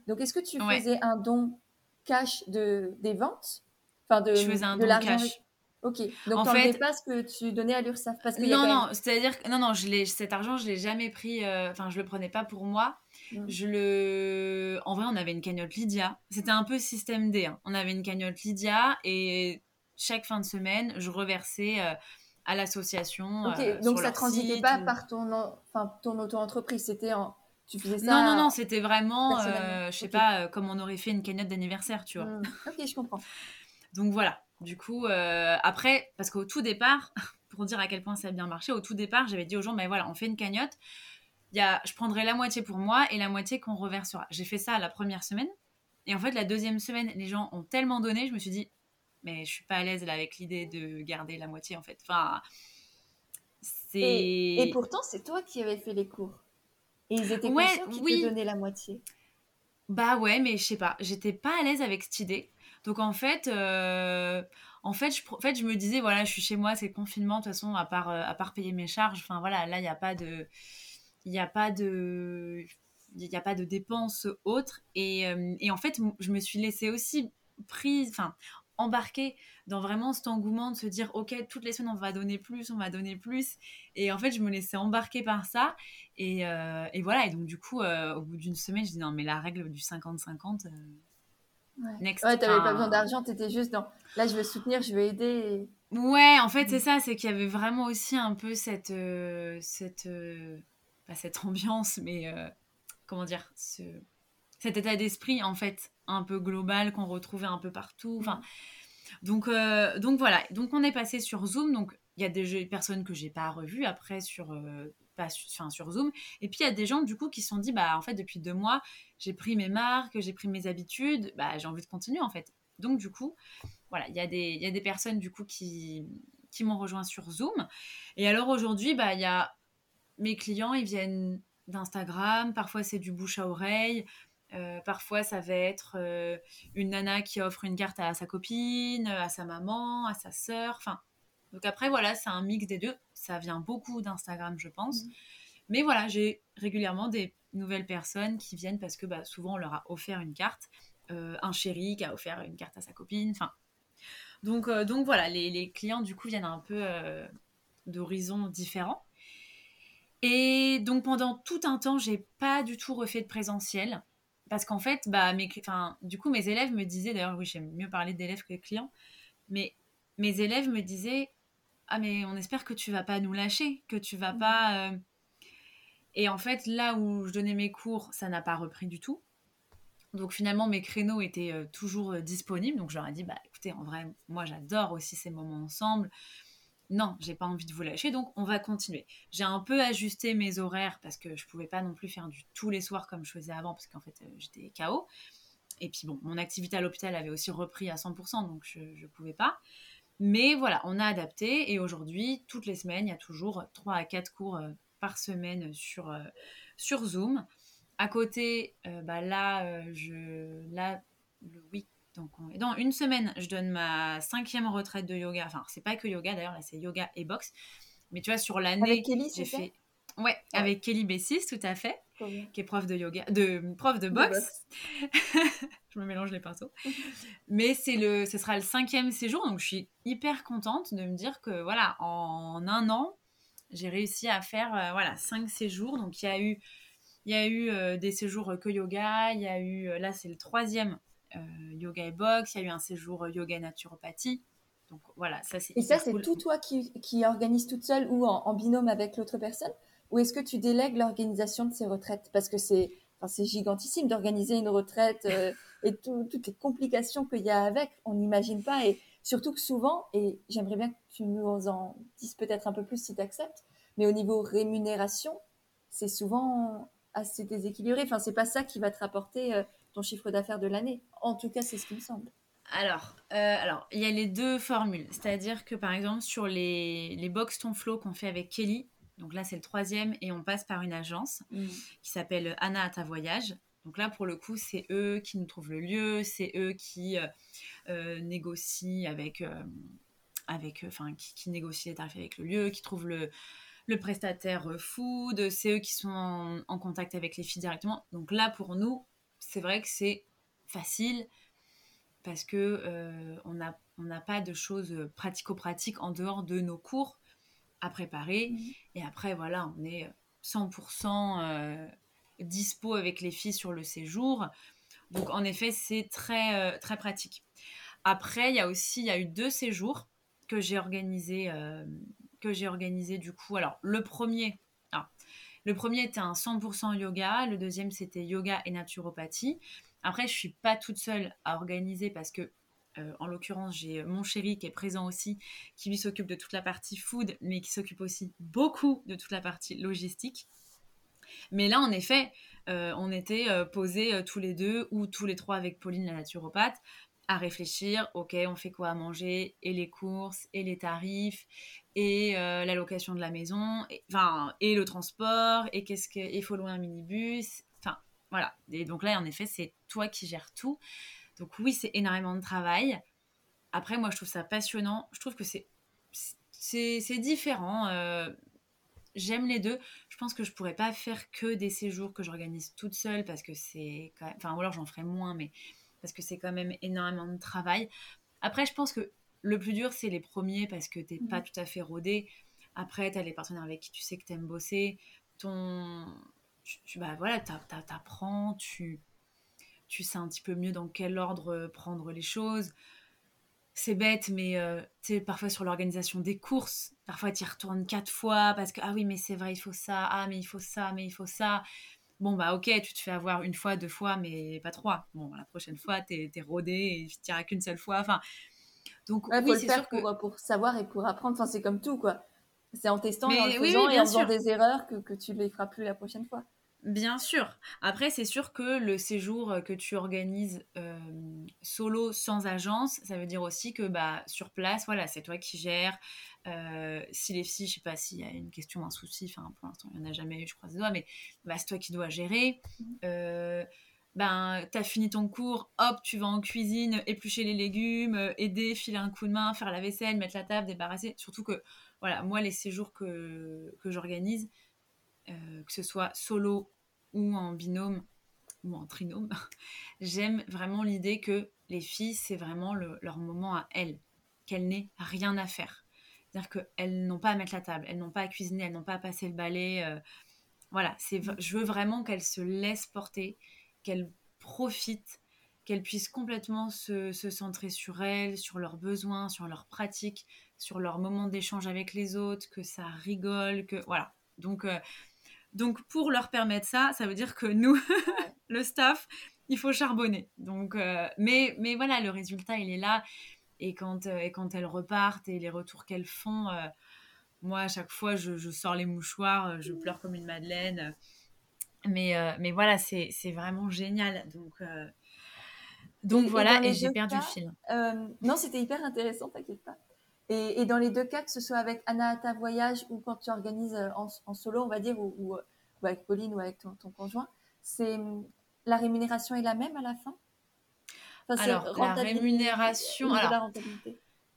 Donc, est-ce que tu faisais un don cash de, des ventes? Enfin, de, je faisais un de cash. Ok, donc en fait, pas ce que tu donnais à l'URSSAF parce que Non, non, c'est-à-dire que non, non, je cet argent, je l'ai jamais pris, euh, enfin, je le prenais pas pour moi. Mm. Je le... En vrai, on avait une cagnotte Lydia. C'était un peu système D. Hein. On avait une cagnotte Lydia et chaque fin de semaine, je reversais euh, à l'association. Ok, euh, donc ça transitait pas par ton, enfin, ton auto-entreprise, c'était en non, non, non, c'était vraiment, euh, je sais pas, euh, comme on aurait fait une cagnotte d'anniversaire, tu vois. Mmh. Ok, je comprends. Donc voilà. Du coup, après, parce qu'au tout départ, pour dire à quel point ça a bien marché, au tout départ, j'avais dit aux gens, ben voilà, on fait une cagnotte. Y a, je prendrai la moitié pour moi et la moitié qu'on reversera. J'ai fait ça la première semaine. Et en fait, la deuxième semaine, les gens ont tellement donné, je me suis dit, mais je suis pas à l'aise là avec l'idée de garder la moitié en fait. Enfin, c'est. Et, pourtant, c'est toi qui avais fait les cours. Et ils étaient ouais, conscients qu'ils oui. te donnaient la moitié. Bah ouais, mais je sais pas, j'étais pas à l'aise avec cette idée. Donc en fait, euh, en fait, je, en fait, je me disais voilà, je suis chez moi, c'est le confinement de toute façon, à part euh, à part payer mes charges. Enfin voilà, là il n'y a pas de, il n'y a pas de, il n'y a pas de dépenses autres. Et, euh, et, en fait, je me suis laissée aussi prise, enfin embarquer dans vraiment cet engouement de se dire ok toutes les semaines on va donner plus on va donner plus. Et en fait je me laissais embarquer par ça. Et, euh, et voilà. Et donc du coup euh, au bout d'une semaine je dis non mais la règle du 50-50 euh, ouais. t'avais pas besoin d'argent t'étais juste dans là je veux soutenir je veux aider. Ouais en fait c'est mm. ça. C'est qu'il y avait vraiment aussi un peu cette cette cette ambiance mais comment dire ce cet état d'esprit en fait un peu global qu'on retrouvait un peu partout. Enfin, donc, euh, donc voilà. Donc on est passé sur Zoom. Donc il y a des personnes que j'ai pas revues après sur euh, pas sur Zoom. Et puis il y a des gens du coup qui se sont dit bah en fait depuis deux mois j'ai pris mes marques, j'ai pris mes habitudes, bah j'ai envie de continuer en fait. Donc du coup voilà il y a des il y a des personnes du coup qui qui m'ont rejoint sur Zoom. Et alors aujourd'hui bah il y a mes clients ils viennent d'Instagram, parfois c'est du bouche à oreille, euh, parfois, ça va être euh, une nana qui offre une carte à sa copine, à sa maman, à sa sœur. Enfin, donc après, voilà, c'est un mix des deux. Ça vient beaucoup d'Instagram, je pense. Mmh. Mais voilà, j'ai régulièrement des nouvelles personnes qui viennent parce que bah, souvent, on leur a offert une carte. Euh, un chéri qui a offert une carte à sa copine. Enfin, donc, donc voilà, les, les, clients, du coup, viennent un peu d'horizons différents. Et donc pendant tout un temps, j'ai pas du tout refait de présentiel parce qu'en fait, bah, mes, du coup, mes élèves me disaient, d'ailleurs, oui, j'aime mieux parler d'élèves que de clients, mais mes élèves me disaient, ah, mais on espère que tu vas pas nous lâcher, que tu vas mmh. pas. Euh, et en fait, là où je donnais mes cours, ça n'a pas repris du tout. Donc finalement, mes créneaux étaient euh, toujours euh, disponibles. Donc je leur ai dit, bah écoutez, en vrai, moi j'adore aussi ces moments ensemble non, j'ai pas envie de vous lâcher, donc on va continuer. J'ai un peu ajusté mes horaires parce que je pouvais pas non plus faire du tous les soirs comme je faisais avant parce qu'en fait euh, j'étais KO. Et puis bon, mon activité à l'hôpital avait aussi repris à 100%, donc je ne pouvais pas. Mais voilà, on a adapté et aujourd'hui, toutes les semaines, il y a toujours 3 à 4 cours euh, par semaine sur, euh, sur Zoom. À côté, bah là, je, là, le week donc, dans une semaine, je donne ma cinquième retraite de yoga. Enfin, c'est pas que yoga d'ailleurs, là c'est yoga et boxe. Mais tu vois, sur l'année, j'ai fait. Ouais, avec Kelly Bessis, tout à fait, qui est prof de yoga, de prof de boxe. je me mélange les pinceaux. Mais c'est le, ce sera le cinquième séjour, donc je suis hyper contente de me dire que voilà, en un an, j'ai réussi à faire euh, voilà cinq séjours. Donc il y a eu, il y a eu euh, des séjours que yoga, il y a eu, euh, là c'est le troisième yoga et boxe, il y a eu un séjour euh, yoga et naturopathie. Donc voilà, ça c'est. Et ça, c'est tout toi qui, qui organise toute seule ou en, binôme avec l'autre personne? Ou est-ce que tu délègues l'organisation de ces retraites? Parce que c'est c'est gigantissime d'organiser une retraite euh, et toutes les complications qu'il y a avec, on n'imagine pas. Et surtout que souvent, et j'aimerais bien que tu nous en dises peut-être un peu plus si tu acceptes, mais au niveau rémunération, c'est souvent assez déséquilibré. Enfin, c'est pas ça qui va te rapporter ton chiffre d'affaires de l'année. En tout cas, c'est ce qui me semble. Alors, euh, alors, il y a les deux formules. C'est-à-dire que, par exemple, sur les, les box ton flow qu'on fait avec Kelly, donc là, c'est le troisième, et on passe par une agence mm. qui s'appelle Anna à ta voyage. Donc là, pour le coup, c'est eux qui nous trouvent le lieu, c'est eux qui euh, euh, négocient avec, avec enfin, qui, qui, négocient les tarifs avec le lieu, qui trouvent le, le prestataire food, c'est eux qui sont en, en, contact avec les filles directement. Donc là, pour nous, c'est vrai que c'est facile parce que euh, on n'a on pas de choses pratico-pratiques en dehors de nos cours à préparer. Mhm. Et après, voilà, on est 100% euh, dispo avec les filles sur le séjour. Donc, en effet, c'est très, euh, très pratique. Après, il y a aussi, il y a eu deux séjours que j'ai organisé, que j'ai organisé du coup. Alors, le premier, le premier était un 100% yoga, le deuxième c'était yoga et naturopathie. Après, je suis pas toute seule à organiser parce que, euh, en l'occurrence, j'ai mon chéri qui est présent aussi, qui lui s'occupe de toute la partie food, mais qui s'occupe aussi beaucoup de toute la partie logistique. Mais là, en effet, on était posés tous les deux ou tous les trois avec Pauline, la naturopathe, à réfléchir, ok, on fait quoi à manger, et les courses, et les tarifs, et la location de la maison, et, enfin, et le transport, et qu'est-ce qu'il faut louer un minibus, enfin, voilà. Et donc là, en effet, c'est toi qui gères tout. Donc oui, c'est énormément de travail. Après, moi, je trouve ça passionnant. Je trouve que c'est c'est différent. Euh, j'aime les deux. Je pense que je pourrais pas faire que des séjours que j'organise toute seule parce que c'est. Enfin, ou alors j'en ferai moins, mais parce que c'est quand même énormément de travail. Après, je pense que le plus dur, c'est les premiers parce que t'es pas mmh. tout à fait rodé. Après, tu as les partenaires avec qui tu sais que tu aimes bosser. Ton... Tu, bah voilà, t'apprends, tu, tu sais un petit peu mieux dans quel ordre prendre les choses c'est bête, mais euh, tu sais, parfois sur l'organisation des courses, parfois tu y retournes quatre fois parce que, ah oui, mais c'est vrai, il faut ça, ah, mais il faut ça, mais il faut ça. Bon, bah ok, tu te fais avoir une fois, deux fois, mais pas trois. Bon, la prochaine fois, t'es es rodé et tu t'iras qu'une seule fois. Enfin, donc, oui, c'est sûr pour, pour, savoir et pour apprendre. Enfin, c'est comme tout, quoi. C'est en testant et en faisant et en faisant des erreurs que, que tu ne les feras plus la prochaine fois. Bien sûr. Après, c'est sûr que le séjour que tu organises euh, solo sans agence, ça veut dire aussi que bah, sur place, voilà, c'est toi qui gères. Euh, si les filles, je sais pas s'il y a une question, un souci, enfin pour l'instant, il n'y en a jamais eu, je croise les doigts, mais bah, c'est toi qui dois gérer. Mmh. Euh, ben, t'as fini ton cours, hop, tu vas en cuisine, éplucher les légumes, aider, filer un coup de main, faire la vaisselle, mettre la table, débarrasser. Surtout que, voilà, moi, les séjours que, que j'organise, euh, que ce soit solo ou en binôme ou en trinôme, j'aime vraiment l'idée que les filles, c'est vraiment leur moment à elles, qu'elles n'aient rien à faire. C'est-à-dire qu'elles n'ont pas à mettre la table, elles n'ont pas à cuisiner, elles n'ont pas à passer le balai. Euh, voilà, c'est, je veux vraiment qu'elles se laissent porter, qu'elles profitent, qu'elles puissent complètement se, centrer sur elles, sur leurs besoins, sur leurs pratiques, sur leurs moments d'échange avec les autres, que ça rigole, que voilà. Donc, euh, donc pour leur permettre ça, ça veut dire que nous, le staff, il faut charbonner. Donc, euh, mais, mais voilà, le résultat, il est là. Et quand, euh, et quand elles repartent et les retours qu'elles font, moi, à chaque fois, je, sors les mouchoirs, je pleure comme une madeleine. Mais, mais voilà, c'est vraiment génial. Donc, donc voilà, et j'ai perdu le fil. non, c'était hyper intéressant, t'inquiète pas. Et, dans les deux cas, que ce soit avec Anna ta voyage ou quand tu organises euh, en, solo, on va dire, ou, avec Pauline ou avec ton, conjoint, c'est la rémunération est la même à la fin? Alors, la rémunération. Alors,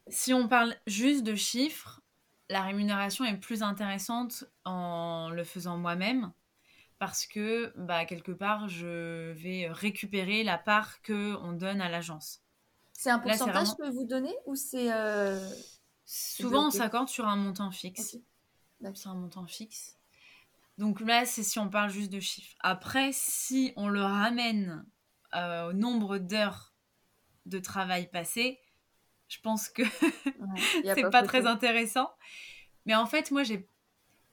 si on parle juste de chiffres, la rémunération est plus intéressante en le faisant moi-même parce que bah, quelque part, je vais récupérer la part que on donne à l'agence. C'est un pourcentage que vous donnez ou c'est euh, Souvent, on s'accorde sur un montant fixe. C'est un montant fixe. Donc là, c'est si on parle juste de chiffres. Après, si on le ramène euh, au nombre d'heures de travail passé, je pense que c'est pas, très intéressant. Mais en fait, moi, j'ai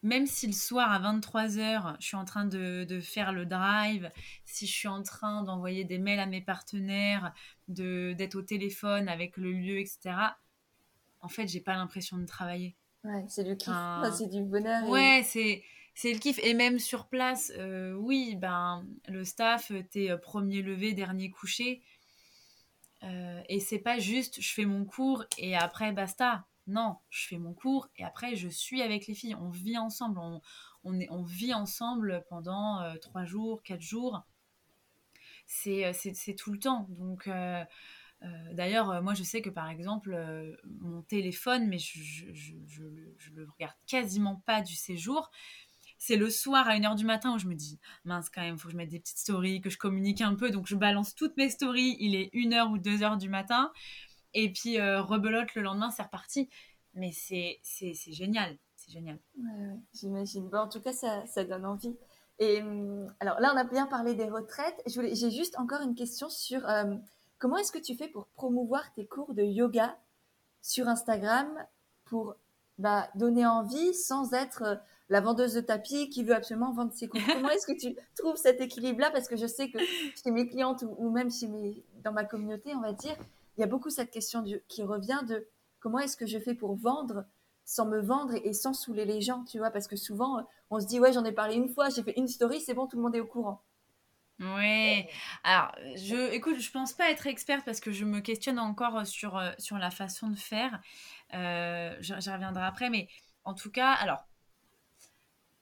même si le soir à 23h, je suis en train de, de, faire le drive, si je suis en train d'envoyer des mails à mes partenaires, d'être au téléphone avec le lieu, etc., en fait, j'ai pas l'impression de travailler. Ouais, c'est du kiff, c'est du bonheur. Ouais, c'est c'est le kiff. Et même sur place, euh, oui, ben le staff, t'es euh, premier levé, dernier couché. Euh, et c'est pas juste je fais mon cours et après basta. Non, je fais mon cours et après je suis avec les filles. On vit ensemble. On, est, on vit ensemble pendant euh, jours, quatre jours. C'est tout le temps. Donc euh, d'ailleurs, euh, moi, je sais que par exemple, euh, mon téléphone, mais je, je, le regarde quasiment pas du séjour. C'est le soir à 1h du matin où je me dis, mince, quand même, il faut que je mette des petites stories, que je communique un peu. Donc, je balance toutes mes stories. Il est 1h ou 2h du matin. Et puis, rebelote le lendemain, c'est reparti. Mais c'est génial. C'est génial. Ouais, J'imagine. Bon, en tout cas, ça, ça donne envie. Et hum, alors là, on a bien parlé des retraites. J'ai juste encore une question sur Comment est-ce que tu fais pour promouvoir tes cours de yoga sur Instagram pour bah, donner envie sans être euh, la vendeuse de tapis qui veut absolument vendre ses cours? Comment est-ce que tu trouves cet équilibre-là? Parce que je sais que chez mes clientes ou, même chez mes, dans ma communauté, on va dire, il y a beaucoup cette question qui revient de comment est-ce que je fais pour vendre sans me vendre et sans saouler les gens, tu vois? Parce que souvent, on se dit, ouais, j'en ai parlé une fois, j'ai fait une story, c'est bon, tout le monde est au courant. Oui. Alors, je, écoute, je pense pas être experte parce que je me questionne encore sur, euh, sur la façon de faire. Euh, J'y reviendrai après, mais en tout cas, alors,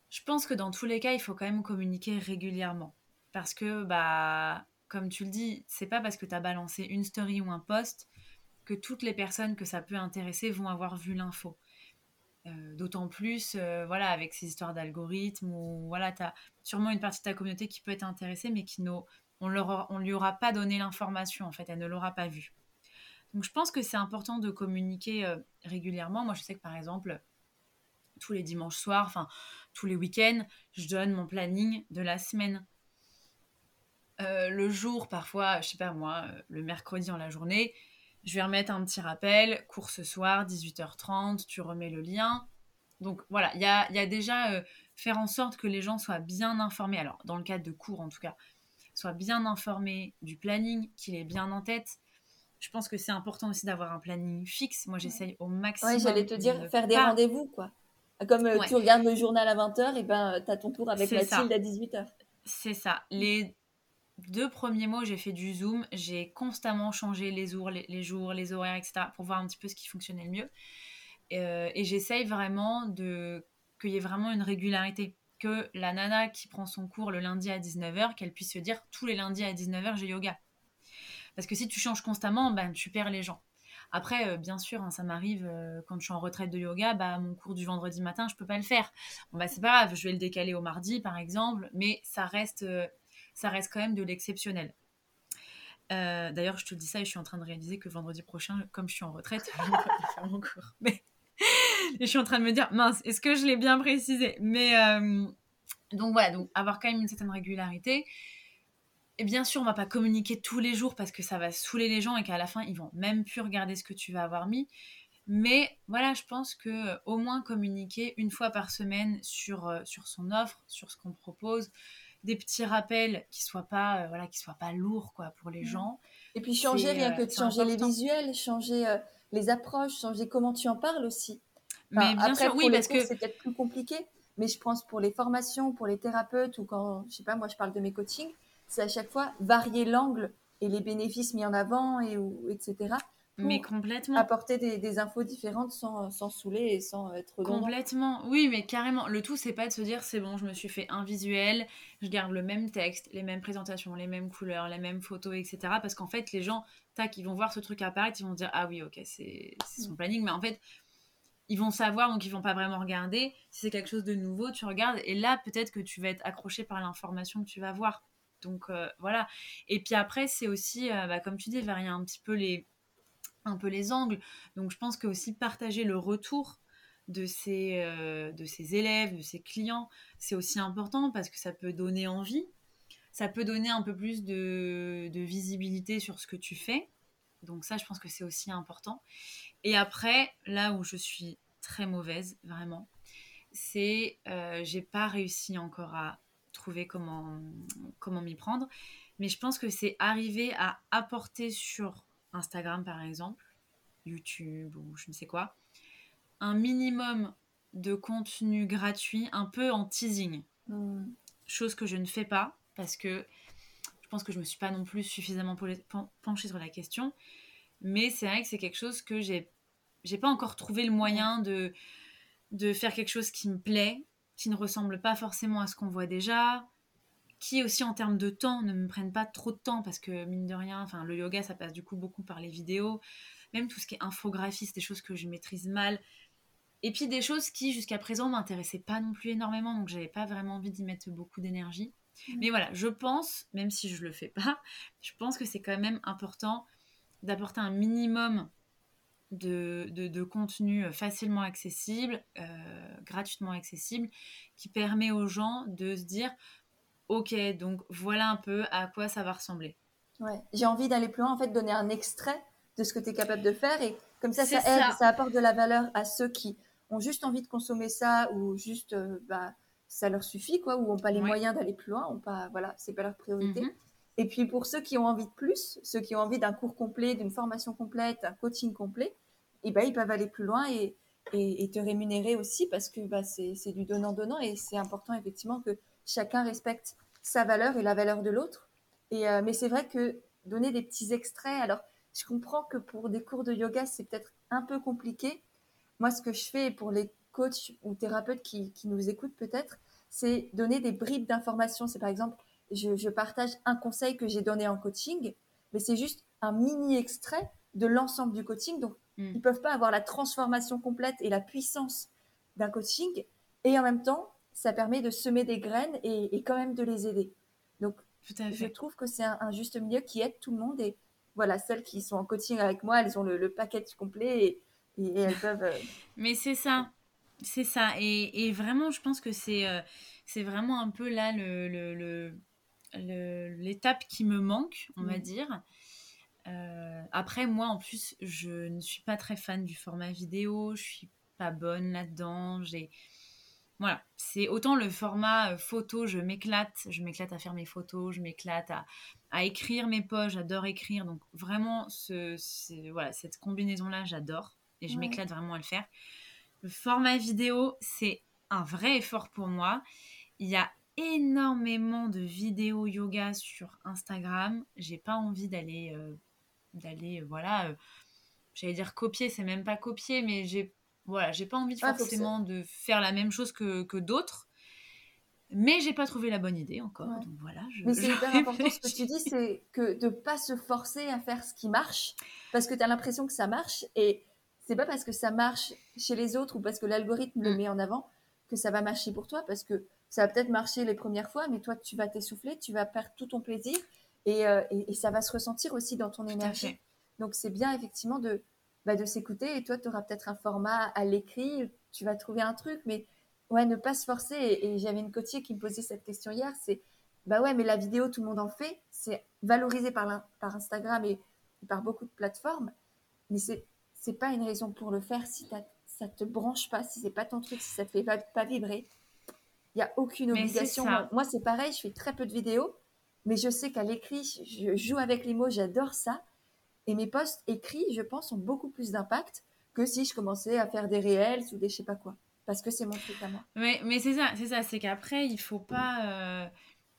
je pense que dans tous les cas, il faut quand même communiquer régulièrement. Parce que, bah, comme tu le dis, c'est pas parce que tu as balancé une story ou un post que toutes les personnes que ça peut intéresser vont avoir vu l'info. Euh, d'autant plus, euh, voilà, avec ces histoires d'algorithmes, où voilà, tu as sûrement une partie de ta communauté qui peut être intéressée, mais qui on ne lui aura pas donné l'information, en fait, elle ne l'aura pas vue. Donc je pense que c'est important de communiquer euh, régulièrement. Moi, je sais que par exemple, tous les dimanches soirs, enfin tous les week-ends, je donne mon planning de la semaine. Le jour, parfois, je sais pas moi, le mercredi dans la journée, je vais remettre un petit rappel, cours ce soir, 18h30, tu remets le lien. Donc voilà, il y a, déjà euh, faire en sorte que les gens soient bien informés, alors dans le cadre de cours en tout cas, soient bien informés du planning, qu'il est bien en tête. Je pense que c'est important aussi d'avoir un planning fixe. Moi, j'essaye au maximum. Oui, j'allais te dire, faire des rendez-vous, quoi. Comme euh, tu regardes le journal à 20h, et ben, tu as ton tour avec Mathilde à 18h. C'est ça. Les deux premiers mois, j'ai fait du Zoom. J'ai constamment changé les jours, les, horaires, etc. pour voir un petit peu ce qui fonctionnait le mieux. Euh, et j'essaye vraiment de qu'il y ait vraiment une régularité. Que la nana qui prend son cours le lundi à 19h, qu'elle puisse se dire tous les lundis à 19h, j'ai yoga. Parce que si tu changes constamment, ben, tu perds les gens. Après, euh, bien sûr, hein, ça m'arrive euh, quand je suis en retraite de yoga, bah, mon cours du vendredi matin, je peux pas le faire. Bon, bah, c'est pas grave, je vais le décaler au mardi, par exemple, mais ça reste ça reste quand même de l'exceptionnel. Euh, d'ailleurs, je te dis ça et je suis en train de réaliser que vendredi prochain, comme je suis en retraite, je vais faire mon cours. Mais je suis en train de me dire, mince, est-ce que je l'ai bien précisé? Mais euh, donc voilà, donc avoir quand même une certaine régularité. Et bien sûr, on va pas communiquer tous les jours parce que ça va saouler les gens et qu'à la fin, ils vont même plus regarder ce que tu vas avoir mis. Mais voilà, je pense que au moins communiquer une fois par semaine sur, euh, sur son offre, sur ce qu'on propose, des petits rappels qui soient pas euh, voilà qui soient pas lourds quoi pour les mm. gens. Et puis changer rien que de euh, changer les visuels changer euh, les approches changer comment tu en parles aussi. Mais bien sûr oui parce que c'est peut-être plus compliqué mais je pense pour les formations pour les thérapeutes ou quand je sais pas moi je parle de mes coachings c'est à chaque fois varier l'angle et les bénéfices mis en avant et ou, etc mais complètement. Apporter des, infos différentes sans, sans, saouler et sans être Complètement, oui, mais carrément. Le tout, c'est pas de se dire c'est bon, je me suis fait un visuel, je garde le même texte, les mêmes présentations, les mêmes couleurs, les mêmes photos, etc. Parce qu'en fait, les gens, tac, ils vont voir ce truc apparaître, ils vont dire ah oui, ok, c'est son mm. planning, mais en fait, ils vont savoir, donc ils vont pas vraiment regarder. Si c'est quelque chose de nouveau, tu regardes, et là, peut-être que tu vas être accroché par l'information que tu vas voir. Donc euh, voilà. Et puis après, c'est aussi, euh, bah, comme tu dis, varier un petit peu les un peu les angles. Donc je pense que aussi partager le retour de ses, euh, de élèves, de ses clients, c'est aussi important parce que ça peut donner envie, ça peut donner un peu plus de, visibilité sur ce que tu fais. Donc ça, je pense que c'est aussi important. Et après, là où je suis très mauvaise, vraiment, c'est euh, j'ai pas réussi encore à trouver comment comment m'y prendre, mais je pense que c'est arriver à apporter sur Instagram par exemple, YouTube ou je ne sais quoi, un minimum de contenu gratuit, un peu en teasing. Hmm. Chose que je ne fais pas parce que je pense que je me suis pas non plus suffisamment penchée sur la question. Mais c'est vrai que c'est quelque chose que j'ai j'ai pas encore trouvé le moyen de, de faire quelque chose qui me plaît, qui ne ressemble pas forcément à ce qu'on voit déjà, qui aussi en termes de temps ne me prennent pas trop de temps parce que mine de rien, enfin le yoga ça passe du coup beaucoup par les vidéos, même tout ce qui est infographie, c'est des choses que je maîtrise mal. Et puis des choses qui jusqu'à présent m'intéressaient pas non plus énormément, donc j'avais pas vraiment envie d'y mettre beaucoup d'énergie. Mmh. Mais voilà, je pense, même si je le fais pas, je pense que c'est quand même important d'apporter un minimum de, de, contenu facilement accessible, euh, gratuitement accessible, qui permet aux gens de se dire ok, donc voilà un peu à quoi ça va ressembler. Ouais, j'ai envie d'aller plus loin, en fait, donner un extrait de ce que tu es capable de faire et comme ça, ça aide, ça. apporte de la valeur à ceux qui ont juste envie de consommer ça ou juste euh, bah, ça leur suffit, quoi, ou n'ont pas les moyens d'aller plus loin, ont pas, voilà, c'est pas leur priorité. Mhm. Et puis pour ceux qui ont envie de plus, ceux qui ont envie d'un cours complet, d'une formation complète, un coaching complet, et eh ben, ils peuvent aller plus loin et, et, te rémunérer aussi parce que bah, c'est du donnant-donnant et c'est important effectivement que chacun respecte sa valeur et la valeur de l'autre Et, euh, mais c'est vrai que donner des petits extraits, alors je comprends que pour des cours de yoga, c'est peut-être un peu compliqué. Moi, ce que je fais pour les coachs ou thérapeutes qui, qui nous écoutent peut-être, c'est donner des bribes d'informations. C'est par exemple, je, je, partage un conseil que j'ai donné en coaching, mais c'est juste un mini extrait de l'ensemble du coaching. Donc, mm. ils ne peuvent pas avoir la transformation complète et la puissance d'un coaching. Et en même temps, ça permet de semer des graines et, et quand même de les aider. Donc, je trouve que c'est un, juste milieu qui aide tout le monde. Et voilà, celles qui sont en coaching avec moi, elles ont le, le package complet et, et, elles peuvent. Euh, Mais c'est ça. C'est ça. Et, vraiment, je pense que c'est euh, c'est vraiment un peu là le, l'étape qui me manque, on va mm. dire. Euh, après, moi, en plus, je ne suis pas très fan du format vidéo. Je suis pas bonne là-dedans. J'ai voilà, c'est autant le format euh, photo, je m'éclate, je m'éclate à faire mes photos, je m'éclate à, écrire mes posts, j'adore écrire. Donc vraiment, ce, voilà, cette combinaison-là, j'adore et je m'éclate vraiment à le faire. Le format vidéo, c'est un vrai effort pour moi. Il y a énormément de vidéos yoga sur Instagram. J'ai pas envie d'aller, euh, d'aller, voilà, euh, j'allais dire copier, c'est même pas copier, mais j'ai voilà, j'ai pas envie forcément de faire la même chose que, que d'autres. Mais j'ai pas trouvé la bonne idée encore. Donc voilà, mais c'est hyper important ce que tu dis, c'est que de pas se forcer à faire ce qui marche, parce que tu as l'impression que ça marche, et c'est pas parce que ça marche chez les autres ou parce que l'algorithme le mm. met en avant que ça va marcher pour toi, parce que ça va peut-être marcher les premières fois, mais toi tu vas t'essouffler, tu vas perdre tout ton plaisir, et, euh, et, et ça va se ressentir aussi dans ton énergie. Donc c'est bien effectivement de, bah, de s'écouter. Et toi, tu auras peut-être un format à l'écrit, tu vas trouver un truc, mais ouais, ne pas se forcer. Et, j'avais une coachée qui me posait cette question hier, c'est bah ouais, mais la vidéo, tout le monde en fait, c'est valorisé par, par Instagram et, par beaucoup de plateformes, mais c'est c'est pas une raison pour le faire si ça te branche pas, si c'est pas ton truc, si ça te fait pas, pas vibrer. Il y a aucune obligation. Moi, c'est pareil, je fais très peu de vidéos, mais je sais qu'à l'écrit, je joue avec les mots, j'adore ça. Et mes posts écrits, je pense, ont beaucoup plus d'impact que si je commençais à faire des réels ou des je sais pas quoi. Parce que c'est mon truc à moi. Mais, mais c'est ça, c'est ça, c'est qu'après, il faut pas. Euh,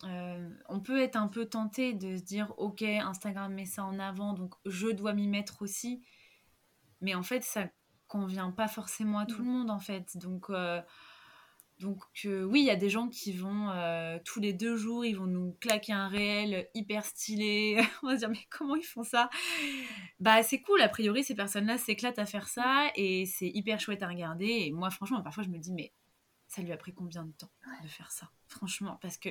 euh, on peut être un peu tenté de se dire, ok, Instagram met ça en avant, donc je dois m'y mettre aussi. Mais en fait, ça convient pas forcément à tout mm. le monde, en fait. Donc. Euh, donc oui, il y a des gens qui vont euh, tous les deux jours, ils vont nous claquer un réel hyper stylé. On va se dire mais comment ils font ça? Bah c'est cool, a priori ces personnes-là s'éclatent à faire ça et c'est hyper chouette à regarder. Et moi franchement, parfois je me dis mais ça lui a pris combien de temps de faire ça? Franchement, parce que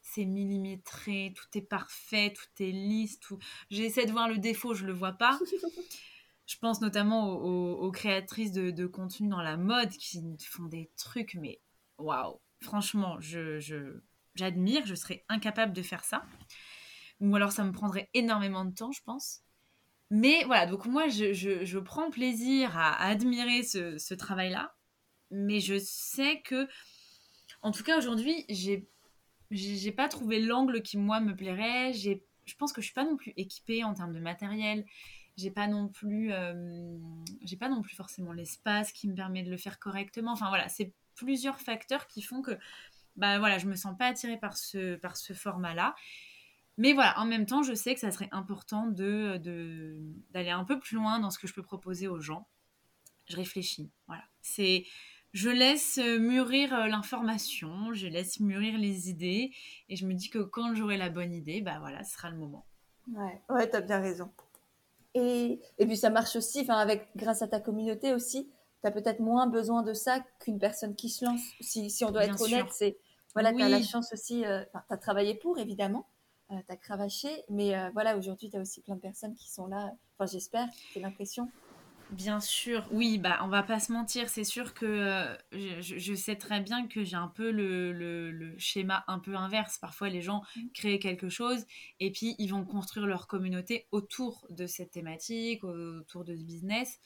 c'est millimétré, tout est parfait, tout est lisse, tout. J'essaie de voir le défaut, je le vois pas. Je pense notamment aux, créatrices de, de, contenu dans la mode qui font des trucs mais waouh, franchement, je, j'admire, je, serais incapable de faire ça. Ou alors ça me prendrait énormément de temps, je pense. Mais voilà, donc moi, je, prends plaisir à, admirer ce, travail-là. Mais je sais que, en tout cas aujourd'hui, j'ai, j'ai pas trouvé l'angle qui, moi, me plairait. J'ai, je pense que je suis pas non plus équipée en termes de matériel. J'ai pas non plus, euh, j'ai pas non plus forcément l'espace qui me permet de le faire correctement. Enfin voilà, c'est plusieurs facteurs qui font que bah voilà, je me sens pas attirée par ce, par ce format-là. Mais voilà, en même temps, je sais que ça serait important de, d'aller un peu plus loin dans ce que je peux proposer aux gens. Je réfléchis. Voilà. C'est, je laisse mûrir euh, l'information, je laisse mûrir les idées, et je me dis que quand j'aurai la bonne idée, bah voilà, ce sera le moment. Ouais, ouais, as bien raison. Et, et puis ça marche aussi, enfin avec grâce à ta communauté aussi, tu as peut-être moins besoin de ça qu'une personne qui se lance. Si, si on doit être honnête, c'est voilà, tu as la chance aussi, euh, tu as travaillé pour évidemment, euh, tu as cravaché, mais euh, voilà, aujourd'hui tu as aussi plein de personnes qui sont là, enfin j'espère, j'ai l'impression. Bien sûr, oui, bah on va pas se mentir, c'est sûr que je, je, sais très bien que j'ai un peu le, le, le, schéma un peu inverse. Parfois les gens mmh. créent quelque chose et puis ils vont construire leur communauté autour de cette thématique, autour de ce business.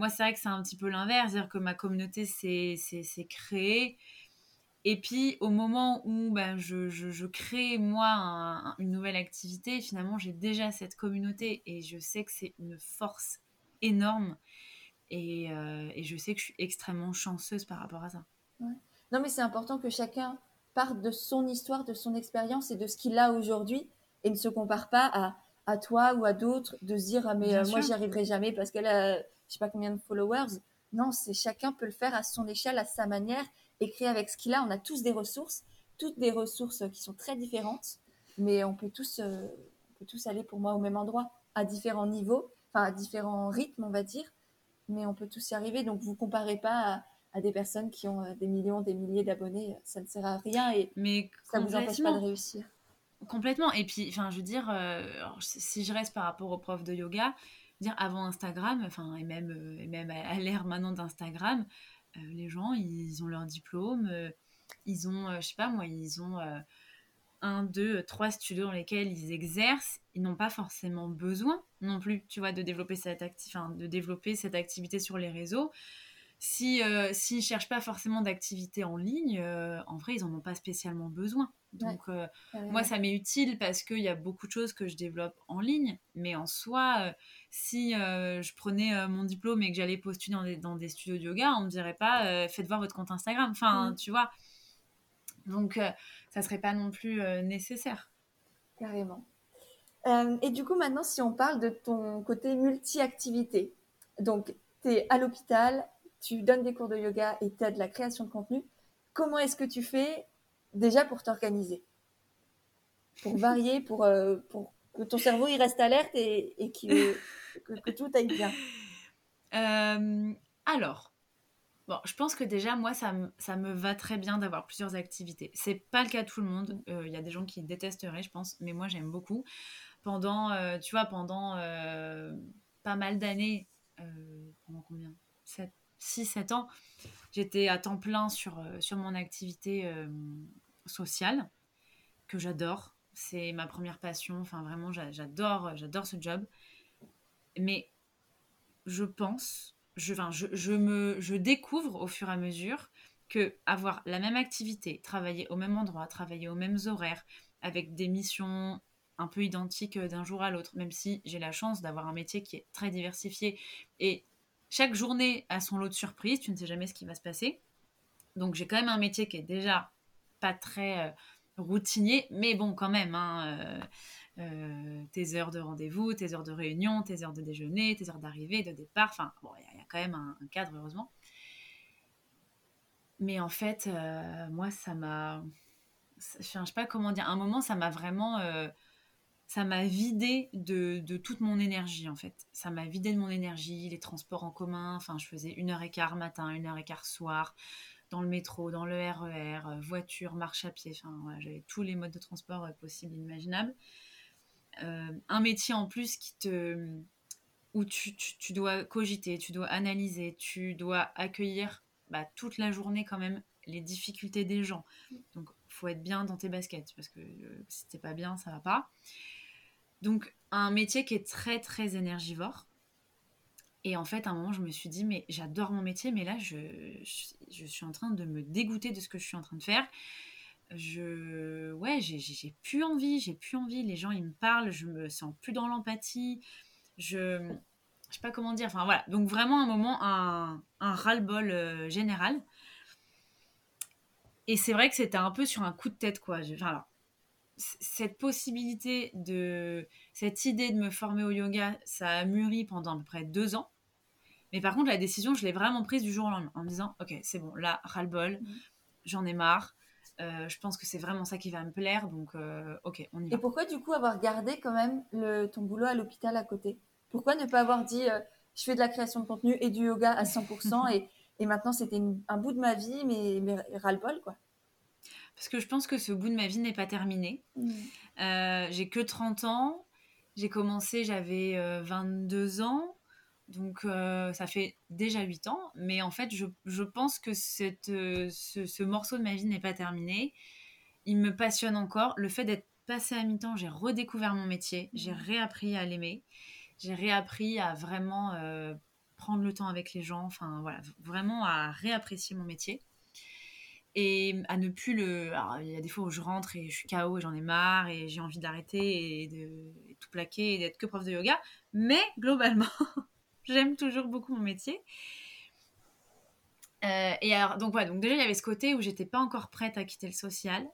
Moi, c'est vrai que c'est un petit peu l'inverse, c'est-à-dire que ma communauté s'est créée. Et puis, au moment où ben, je, je, crée, moi, une nouvelle activité, finalement, j'ai déjà cette communauté et je sais que c'est une force énorme. Et, euh, et, je sais que je suis extrêmement chanceuse par rapport à ça. Non, mais c'est important que chacun parte de son histoire, de son expérience et de ce qu'il a aujourd'hui et ne se compare pas à, à toi ou à d'autres de se dire ah, mais euh, moi j'y arriverai jamais parce qu'elle a je sais pas combien de followers. Non, c'est chacun peut le faire à son échelle, à sa manière, et créer avec ce qu'il a. On a tous des ressources, toutes des ressources qui sont très différentes, mais on peut tous, euh, on peut tous aller pour moi au même endroit, à différents niveaux, enfin à différents rythmes, on va dire, mais on peut tous y arriver. Donc vous comparez pas à, à des personnes qui ont euh, des millions, des milliers d'abonnés, ça ne sert à rien et Mais ça vous empêche pas de réussir. Complètement. Et puis, enfin, je veux dire, euh, si je reste par rapport aux profs de yoga, dire avant Instagram, enfin, et même, euh, et même à, l'ère maintenant d'Instagram, euh, les gens, ils ont leur diplôme, euh, ils ont, je sais pas moi, ils ont un, deux, trois studios dans lesquels ils exercent. Ils n'ont pas forcément besoin non plus, tu vois, de développer cette, acti- de développer cette activité sur les réseaux. Si, euh, s'ils cherchent pas forcément d'activité en ligne, euh, en vrai, ils en ont pas spécialement besoin. Donc, euh, moi, ça m'est utile parce qu'il y a beaucoup de choses que je développe en ligne, mais en soi, euh, si je prenais mon diplôme et que j'allais postuler dans des, dans des studios de yoga, on me dirait pas faites voir votre compte Instagram. Enfin, Mhm. tu vois. Donc, ça serait pas non plus nécessaire. Carrément. Et du coup, maintenant, si on parle de ton côté multi-activité, donc tu es à l'hôpital, tu donnes des cours de yoga et tu as de la création de contenu, comment est-ce que tu fais déjà pour t'organiser? Pour varier, pour, euh, pour que ton cerveau il reste alerte et, que, que tout aille bien? Euh, alors, bon, je pense que déjà, moi, ça, me- ça me va très bien d'avoir plusieurs activités. C'est pas le cas de tout le monde. Euh, Il y a des gens qui détesteraient, je pense, mais moi, j'aime beaucoup. Pendant, tu vois, pendant pas mal d'années, pendant combien? 6-7 ans, j'étais à temps plein sur, euh, sur mon activité euh, sociale, que j'adore. C'est ma première passion. Enfin, vraiment, j'a- j'adore, j'adore ce job. Mais je pense, je, enfin, je, je me, je découvre au fur et à mesure que avoir la même activité, travailler au même endroit, travailler aux mêmes horaires, avec des missions un peu identiques euh, d'un jour à l'autre, même si j'ai la chance d'avoir un métier qui est très diversifié et chaque journée a son lot de surprises, tu ne sais jamais ce qui va se passer. Donc j'ai quand même un métier qui est déjà pas très euh, routinier, mais bon quand même, hein, euh, euh, tes heures de rendez-vous, tes heures de réunion, tes heures de déjeuner, tes heures d'arrivée, de départ, enfin bon, il y, a- quand même un, cadre heureusement. Mais en fait, moi ça m'a, je sais pas comment dire, à un moment ça m'a vraiment, ça m'a vidé de, toute mon énergie en fait. Ça m'a vidé de mon énergie, les transports en commun, enfin je faisais une heure et quart matin, une heure et quart soir, dans le métro, dans le RER, euh, voiture, marche à pied, enfin j'avais tous les modes de transport euh, possibles, imaginables. Euh, un métier en plus qui te où tu dois cogiter, tu dois analyser, tu dois accueillir bah, toute la journée quand même les difficultés des gens. Donc faut être bien dans tes baskets parce que euh, si t'es pas bien, ça va pas. Donc un métier qui est très très énergivore. Et en fait, à un moment, je me suis dit, mais j'adore mon métier, mais là, je, je, suis en train de me dégoûter de ce que je suis en train de faire. Je, ouais, j'ai- plus envie, j'ai plus envie. Les gens, ils me parlent, je me sens plus dans l'empathie. Je, je sais pas comment dire. Enfin voilà. Donc vraiment un moment, un, un ras-le-bol euh, général. Et c'est vrai que c'était un peu sur un coup de tête, quoi. Enfin, alors, cette possibilité de, cette idée de me former au yoga, ça a mûri pendant à peu près deux ans. Mais par contre, la décision, je l'ai vraiment prise du jour au lendemain, en me disant, ok, c'est bon, là, ras-le-bol, Mhm. j'en ai marre. Euh, je pense que c'est vraiment ça qui va me plaire, donc euh, ok, on y Et va. pourquoi du coup avoir gardé quand même le, ton boulot à l'hôpital à côté? Pourquoi ne pas avoir dit euh, je fais de la création de contenu et du yoga à 100% et, et maintenant c'était un bout de ma vie mais, mais ras-le-bol quoi? Parce que je pense que ce bout de ma vie n'est pas terminé. Euh, j'ai que 30 ans. J'ai commencé, j'avais euh, 22 ans. Donc euh, ça fait déjà 8 ans. Mais en fait, je, je pense que cette, euh, ce, ce morceau de ma vie n'est pas terminé. Il me passionne encore. Le fait d'être passé à mi-temps, j'ai redécouvert mon métier. J'ai réappris à l'aimer. J'ai réappris à vraiment prendre le temps avec les gens. Enfin voilà, vraiment à réapprécier mon métier et à ne plus le. Alors, il y a des fois où je rentre et je suis KO et j'en ai marre et j'ai envie d'arrêter et de et tout plaquer et d'être que prof de yoga. Mais globalement, j'aime toujours beaucoup mon métier. Euh, et alors, donc voilà, donc déjà il y avait ce côté où j'étais pas encore prête à quitter le social.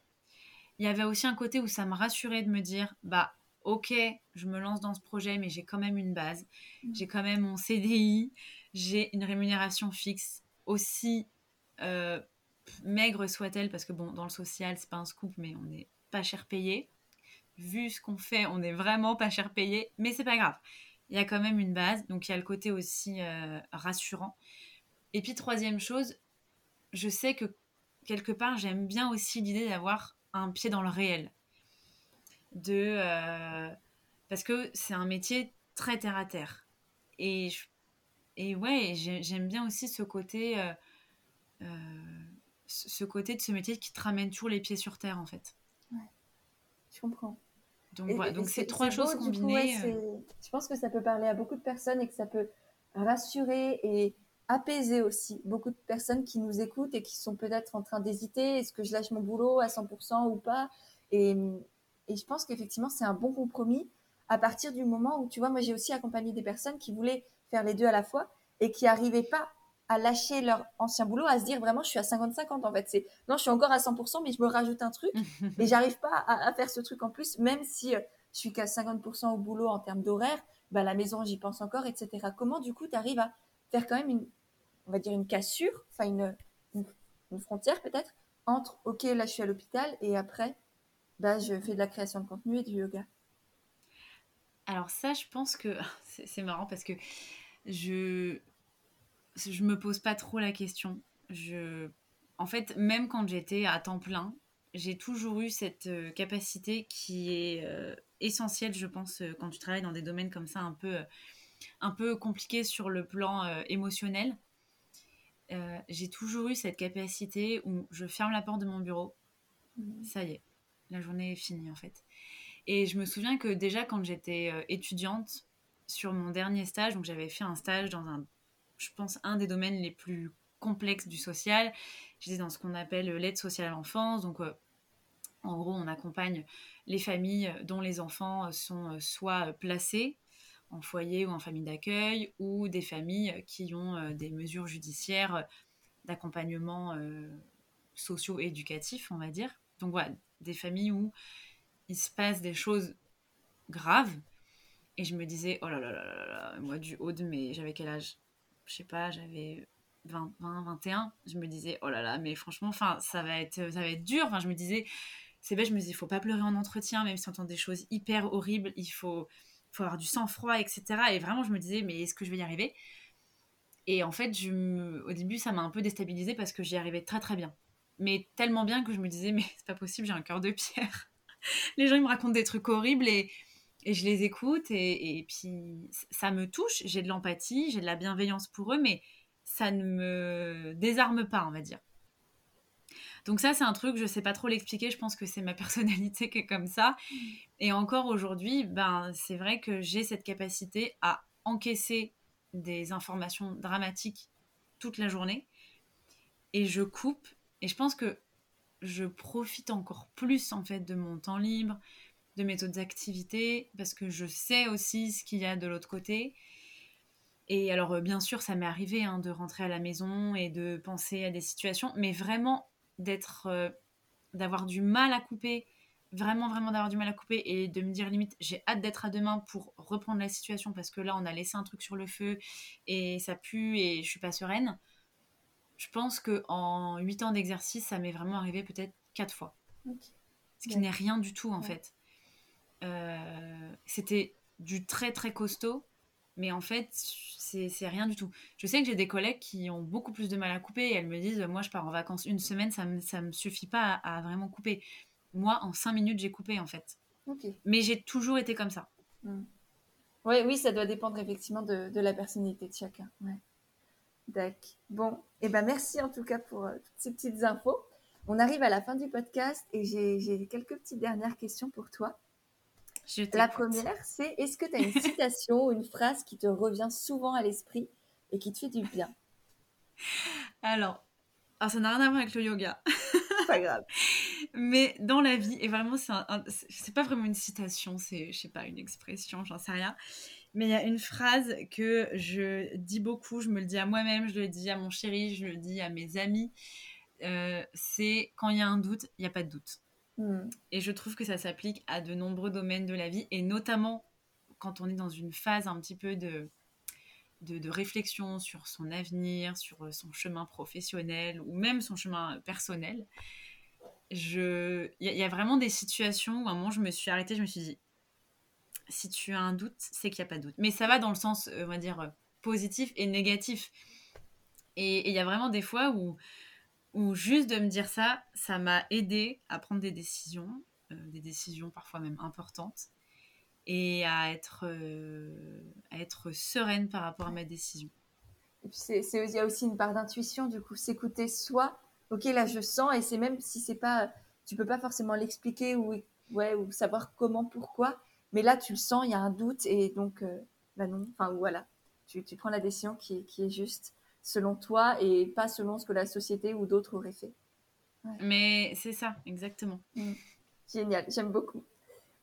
Il y avait aussi un côté où ça me rassurait de me dire, bah ok, je me lance dans ce projet, mais j'ai quand même une base, mm. j'ai quand même mon CDI, j'ai une rémunération fixe aussi euh, maigre soit-elle, parce que bon, dans le social, c'est pas un scoop, mais on n'est pas cher payé. Vu ce qu'on fait, on n'est vraiment pas cher payé, mais c'est pas grave. Il y a quand même une base, donc il y a le côté aussi euh, rassurant. Et puis troisième chose, je sais que quelque part, j'aime bien aussi l'idée d'avoir un pied dans le réel. De, euh, parce que c'est un métier très terre à terre. Et, et ouais, j'aime bien aussi ce côté, euh, ce côté de ce métier qui te ramène toujours les pieds sur terre, en fait. Ouais, je comprends. Donc, voilà, donc c'est trois choses combinées. je pense que ça peut parler à beaucoup de personnes et que ça peut rassurer et apaiser aussi beaucoup de personnes qui nous écoutent et qui sont peut-être en train d'hésiter, est-ce que je lâche mon boulot à 100% ou pas? Et, et, je pense qu'effectivement, c'est un bon compromis à partir du moment où, tu vois, moi j'ai aussi accompagné des personnes qui voulaient faire les deux à la fois et qui n'arrivaient pas à lâcher leur ancien boulot, à se dire vraiment je suis à 50-50 en fait. C'est non, je suis encore à 100%, mais je me rajoute un truc et j'arrive pas à, faire ce truc en plus, même si euh, je suis qu'à 50% au boulot en termes d'horaire, bah, la maison j'y pense encore, etc. Comment du coup tu arrives à faire quand même une, on va dire une cassure, enfin une, une, frontière peut-être, entre ok, là je suis à l'hôpital et après, bah, je fais de la création de contenu et du yoga? Alors ça, je pense que c'est marrant parce que je je me pose pas trop la question. Je en fait, même quand j'étais à temps plein, j'ai toujours eu cette euh, capacité qui est euh, essentielle, je pense, euh, quand tu travailles dans des domaines comme ça un peu un peu compliqués sur le plan émotionnel. Euh, j'ai toujours eu cette capacité où je ferme la porte de mon bureau, mhm. ça y est, la journée est finie en fait. Et je me souviens que déjà quand j'étais étudiante, sur mon dernier stage, donc j'avais fait un stage dans un, je pense, un des domaines les plus complexes du social. J'étais dans ce qu'on appelle l'aide sociale à l'enfance, donc euh, en gros on accompagne les familles dont les enfants sont soit placés en foyer ou en famille d'accueil, ou des familles qui ont euh, des mesures judiciaires d'accompagnement euh, socio-éducatif, on va dire. Donc voilà, des familles où il se passe des choses graves. Et je me disais, oh là là là là là, moi du haut de mes... J'avais quel âge? Je sais pas, j'avais 20, 20, 21. Je me disais, oh là là, mais franchement, enfin, ça va être, ça va être dur. Enfin, je me disais, c'est bête, je me disais, il faut pas pleurer en entretien, même si on entend des choses hyper horribles, il faut faut avoir du sang-froid, etc. Et vraiment, je me disais, mais est-ce que je vais y arriver? Et en fait, je au début, ça m'a un peu déstabilisée parce que j'y arrivais très très bien. Mais tellement bien que je me disais, mais c'est pas possible, j'ai un cœur de pierre. les gens, ils me racontent des trucs horribles et, et je les écoute et, puis ça me touche. J'ai de l'empathie, j'ai de la bienveillance pour eux, mais ça ne me désarme pas, on va dire. Donc ça, c'est un truc, je sais pas trop l'expliquer, je pense que c'est ma personnalité qui est comme ça. Et encore aujourd'hui, ben, c'est vrai que j'ai cette capacité à encaisser des informations dramatiques toute la journée et je coupe et je pense que je profite encore plus en fait de mon temps libre, de mes autres activités parce que je sais aussi ce qu'il y a de l'autre côté. Et alors euh, bien sûr, ça m'est arrivé hein, de rentrer à la maison et de penser à des situations, mais vraiment d'être, euh, d'avoir du mal à couper, vraiment, vraiment d'avoir du mal à couper et de me dire limite, j'ai hâte d'être à demain pour reprendre la situation parce que là, on a laissé un truc sur le feu et ça pue et je suis pas sereine. Je pense que en 8 ans d'exercice, ça m'est vraiment arrivé peut-être 4 fois. Ce qui n'est rien du tout en fait. Euh, c'était du très très costaud mais en fait, c'est rien du tout. Je sais que j'ai des collègues qui ont beaucoup plus de mal à couper et elles me disent Moi, je pars en vacances une semaine, ça me, ça me suffit pas à, vraiment couper. Moi, en cinq minutes, j'ai coupé en fait. Mais j'ai toujours été comme ça. Hmm. Ouais, oui, ça doit dépendre effectivement de, de la personnalité de chacun. Ouais. D'accord. Bon, et eh ben merci en tout cas pour euh, toutes ces petites infos. On arrive à la fin du podcast et j'ai quelques petites dernières questions pour toi. La première, c'est est-ce que tu as une citation ou une phrase qui te revient souvent à l'esprit et qui te fait du bien? Alors, alors, ça n'a rien à voir avec le yoga. pas grave. Mais dans la vie, et vraiment, c'est pas vraiment une citation, c'est, je sais pas, une expression, j'en sais rien. Mais il y a une phrase que je dis beaucoup, je me le dis à moi-même, je le dis à mon chéri, je le dis à mes amis. Euh, c'est quand il y a un doute, il n'y a pas de doute. Hmm. Et je trouve que ça s'applique à de nombreux domaines de la vie, et notamment quand on est dans une phase un petit peu de, de, réflexion sur son avenir, sur euh, son chemin professionnel ou même son chemin personnel. Il y, a vraiment des situations où à un moment je me suis arrêtée, je me suis dit, si tu as un doute, c'est qu'il n'y a pas de doute. Mais ça va dans le sens, euh, on va dire, positif et négatif. Et il y a vraiment des fois où ou juste de me dire ça, ça m'a aidé à prendre des décisions, euh, des décisions parfois même importantes, et à être, euh, à être sereine par rapport à ma décision. C'est, il y a aussi une part d'intuition, du coup, s'écouter soi. Ok, là je sens, et c'est même si c'est pas, tu peux pas forcément l'expliquer ou, ouais, ou savoir comment, pourquoi, mais là tu le sens, il y a un doute, et donc, euh, bah non, enfin voilà, tu, tu, prends la décision qui qui est juste selon toi et pas selon ce que la société ou d'autres auraient fait. Mais c'est ça, exactement. Mm. Génial, j'aime beaucoup.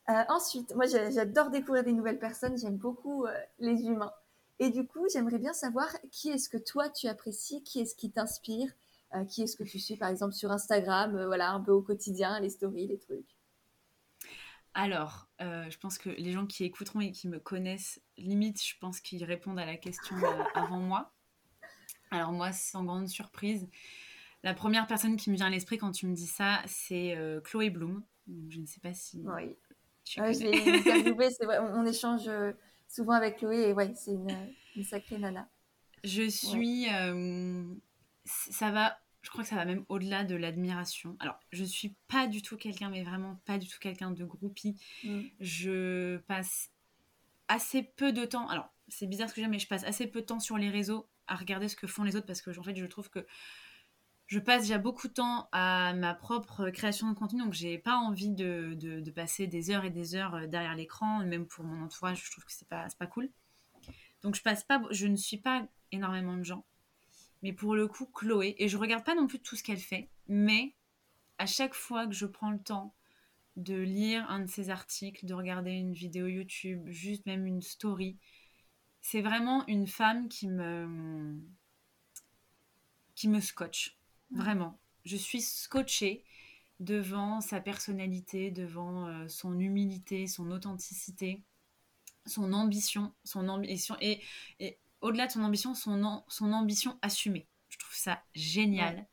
Euh, ensuite, moi j'adore découvrir des nouvelles personnes, j'aime beaucoup euh, les humains. Et du coup, j'aimerais bien savoir qui est-ce que toi tu apprécies, qui est-ce qui t'inspire, euh, qui est-ce que tu suis par exemple sur Instagram, voilà, un peu au quotidien, les stories, les trucs? Alors, je pense que les gens qui écouteront et qui me connaissent, limite, je pense qu'ils répondent à la question avant moi. Alors moi, sans grande surprise, la première personne qui me vient à l'esprit quand tu me dis ça, c'est euh, Chloé Bloom. Je ne sais pas si... Oui. Tu ouais, c'est vrai, on, échange euh, souvent avec Chloé et ouais, c'est une, sacrée nana. Je suis... Euh, ça va... Je crois que ça va même au-delà de l'admiration. Alors, je suis pas du tout quelqu'un, mais vraiment pas du tout quelqu'un de groupie. Mm. Je passe assez peu de temps. Alors, c'est bizarre ce que j'aime, mais je passe assez peu de temps sur les réseaux à regarder ce que font les autres parce que en fait je trouve que je passe déjà beaucoup de temps à ma propre création de contenu, donc j'ai pas envie de, passer des heures et des heures euh, derrière l'écran, même pour mon entourage, je trouve que c'est pas, pas cool. Donc je passe pas, je ne suis pas énormément de gens, mais pour le coup Chloé, et je regarde pas non plus tout ce qu'elle fait, mais à chaque fois que je prends le temps de lire un de ses articles, de regarder une vidéo YouTube, juste même une story, c'est vraiment une femme qui me qui me scotche vraiment je suis scotchée devant sa personnalité devant euh, son humilité son authenticité son ambition son ambition et, au-delà de son ambition son, son ambition assumée je trouve ça génial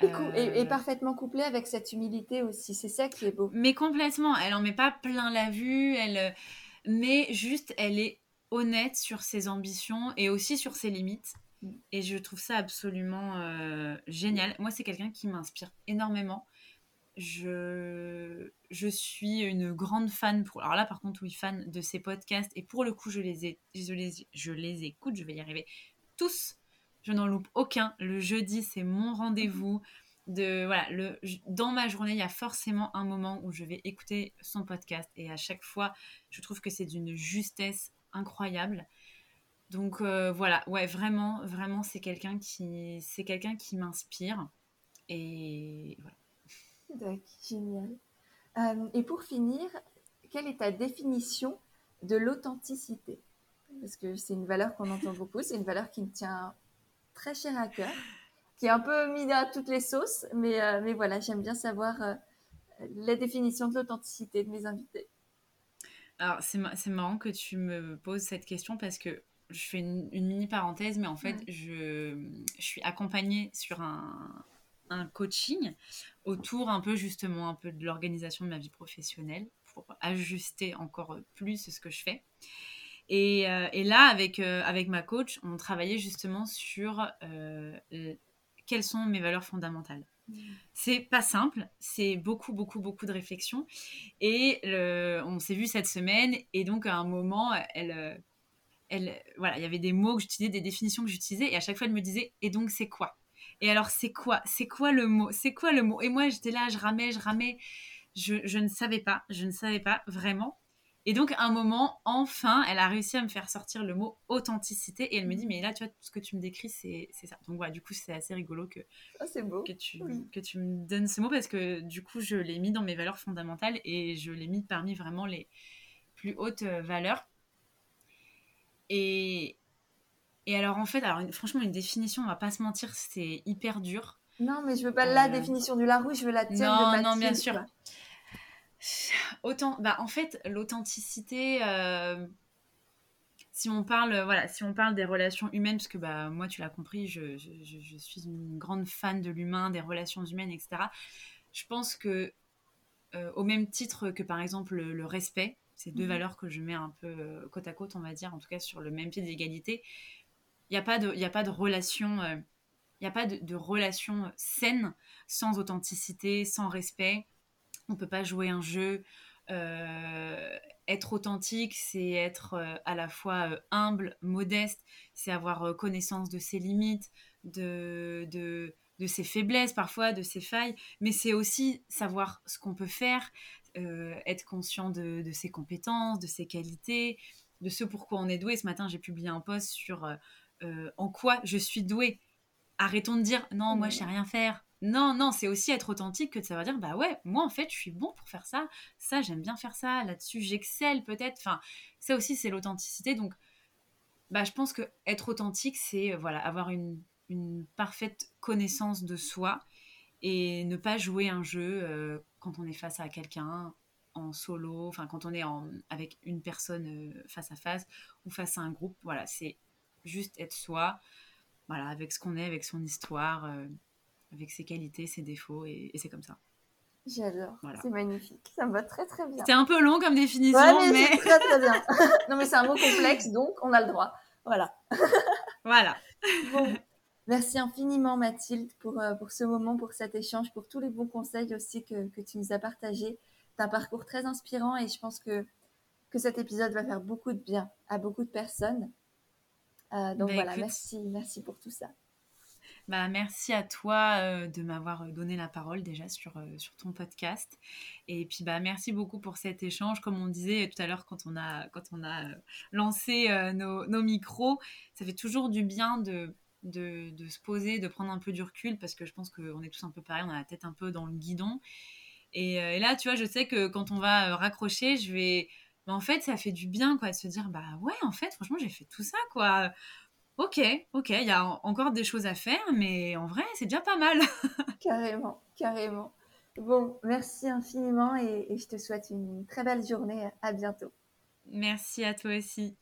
Et, euh, parfaitement couplée avec cette humilité aussi. C'est ça qui est beau. Mais complètement. Elle en met pas plein la vue. Elle, mais juste, elle est honnête sur ses ambitions et aussi sur ses limites. Et je trouve ça absolument euh, génial. Moi, c'est quelqu'un qui m'inspire énormément. Je, je suis une grande fan, pour, alors là par contre, oui, fan de ses podcasts. Et pour le coup, je les, ai, je les, je les écoute, je vais y arriver tous. Je n'en loupe aucun. Le jeudi, c'est mon rendez-vous. De, voilà, le, dans ma journée, il y a forcément un moment où je vais écouter son podcast. Et à chaque fois, je trouve que c'est d'une justesse incroyable. Donc euh, voilà, ouais, vraiment, vraiment, c'est quelqu'un qui, c'est quelqu'un qui m'inspire. Et voilà. Génial. Euh, et pour finir, quelle est ta définition de l'authenticité? Parce que c'est une valeur qu'on entend beaucoup, c'est une valeur qui me tient très cher à cœur, qui est un peu mise à toutes les sauces, mais, euh, mais voilà, j'aime bien savoir la définition de l'authenticité de mes invités. Alors, c'est marrant que tu me poses cette question parce que je fais une, mini parenthèse, mais en fait, je, je, suis accompagnée sur un, un, coaching autour un peu justement un peu de l'organisation de ma vie professionnelle pour ajuster encore plus ce que je fais. Et, euh, et là, avec, euh, avec ma coach, on travaillait justement sur euh, quelles sont mes valeurs fondamentales. C'est pas simple, c'est beaucoup, beaucoup, beaucoup de réflexion. Et on s'est vu cette semaine, et donc à un moment, elle, elle, voilà, il y avait des mots que j'utilisais, des définitions que j'utilisais, et à chaque fois, elle me disait, et donc c'est quoi? Et alors, c'est quoi? C'est quoi le mot? C'est quoi le mot? Et moi, j'étais là, je ramais, je ramais, je, je ne savais pas, je ne savais pas vraiment. Et donc, à un moment, enfin, elle a réussi à me faire sortir le mot authenticité. Et elle me dit, mais là, tu vois, tout ce que tu me décris, c'est ça. Donc voilà, du coup, c'est assez rigolo que, ah, beau. Que, tu, que tu me donnes ce mot parce que du coup, je l'ai mis dans mes valeurs fondamentales et je l'ai mis parmi vraiment les plus hautes euh, valeurs. Et, et alors, en fait, alors, franchement, une définition, on va pas se mentir, c'est hyper dur. Non, mais je veux pas la définition du Larousse, je veux la tienne non, de Non, bien sûr. Autant, bah, en fait, l'authenticité, si on parle, voilà, si on parle des relations humaines, parce que bah, moi, tu l'as compris, je, je, suis une grande fan de l'humain, des relations humaines, etc. Je pense que, au même titre que par exemple le, respect, ces deux mhm. valeurs que je mets un peu côte à côte, on va dire, en tout cas sur le même pied d'égalité, il n'y a, pas de, a pas de relation. il n'y a pas de, de, relation saine sans authenticité, sans respect. On peut pas jouer un jeu. Euh, être authentique, c'est être euh, à la fois euh, humble, modeste, c'est avoir connaissance de ses limites, de, de, de, ses faiblesses parfois, de ses failles, mais c'est aussi savoir ce qu'on peut faire, être conscient de, de, ses compétences, de ses qualités, de ce pourquoi on est doué. Ce matin, j'ai publié un post sur en quoi je suis doué. Arrêtons de dire non, moi je sais rien faire. Non, non, c'est aussi être authentique que de savoir dire, bah ouais, moi en fait, je suis bon pour faire ça, ça, j'aime bien faire ça, là-dessus, j'excelle peut-être. Enfin, ça aussi, c'est l'authenticité. Donc, bah, je pense que être authentique, c'est euh, voilà, avoir une, parfaite connaissance de soi et ne pas jouer un jeu euh, quand on est face à quelqu'un en solo, enfin quand on est en, avec une personne euh, face à face ou face à un groupe. Voilà, c'est juste être soi, voilà, avec ce qu'on est, avec son histoire avec ses qualités, ses défauts, et, c'est comme ça. J'adore, c'est magnifique, ça me va très très bien. C'était un peu long comme définition, ouais, mais, c'est très très bien. non mais c'est un mot complexe, donc on a le droit. Voilà. voilà. Bon, merci infiniment Mathilde pour, euh, pour ce moment, pour cet échange, pour tous les bons conseils aussi que, que tu nous as partagés. C'est un parcours très inspirant et je pense que, que cet épisode va faire beaucoup de bien à beaucoup de personnes. Euh, donc bah, voilà, merci, merci pour tout ça. Bah, merci à toi euh, de m'avoir euh, donné la parole déjà sur, euh, sur ton podcast. Et puis bah, merci beaucoup pour cet échange. Comme on disait tout à l'heure quand on a, quand on a lancé nos, nos, micros, ça fait toujours du bien de, de, se poser, de prendre un peu du recul parce que je pense qu'on est tous un peu pareil, on a la tête un peu dans le guidon. Et, là, tu vois, je sais que quand on va raccrocher, je vais... en fait, ça fait du bien quoi, de se dire, bah ouais, en fait, franchement, j'ai fait tout ça. quoi Ok, ok, il y a encore des choses à faire, mais en vrai, c'est déjà pas mal. carrément, carrément. Bon, merci infiniment et, et je te souhaite une très belle journée. À bientôt. Merci à toi aussi.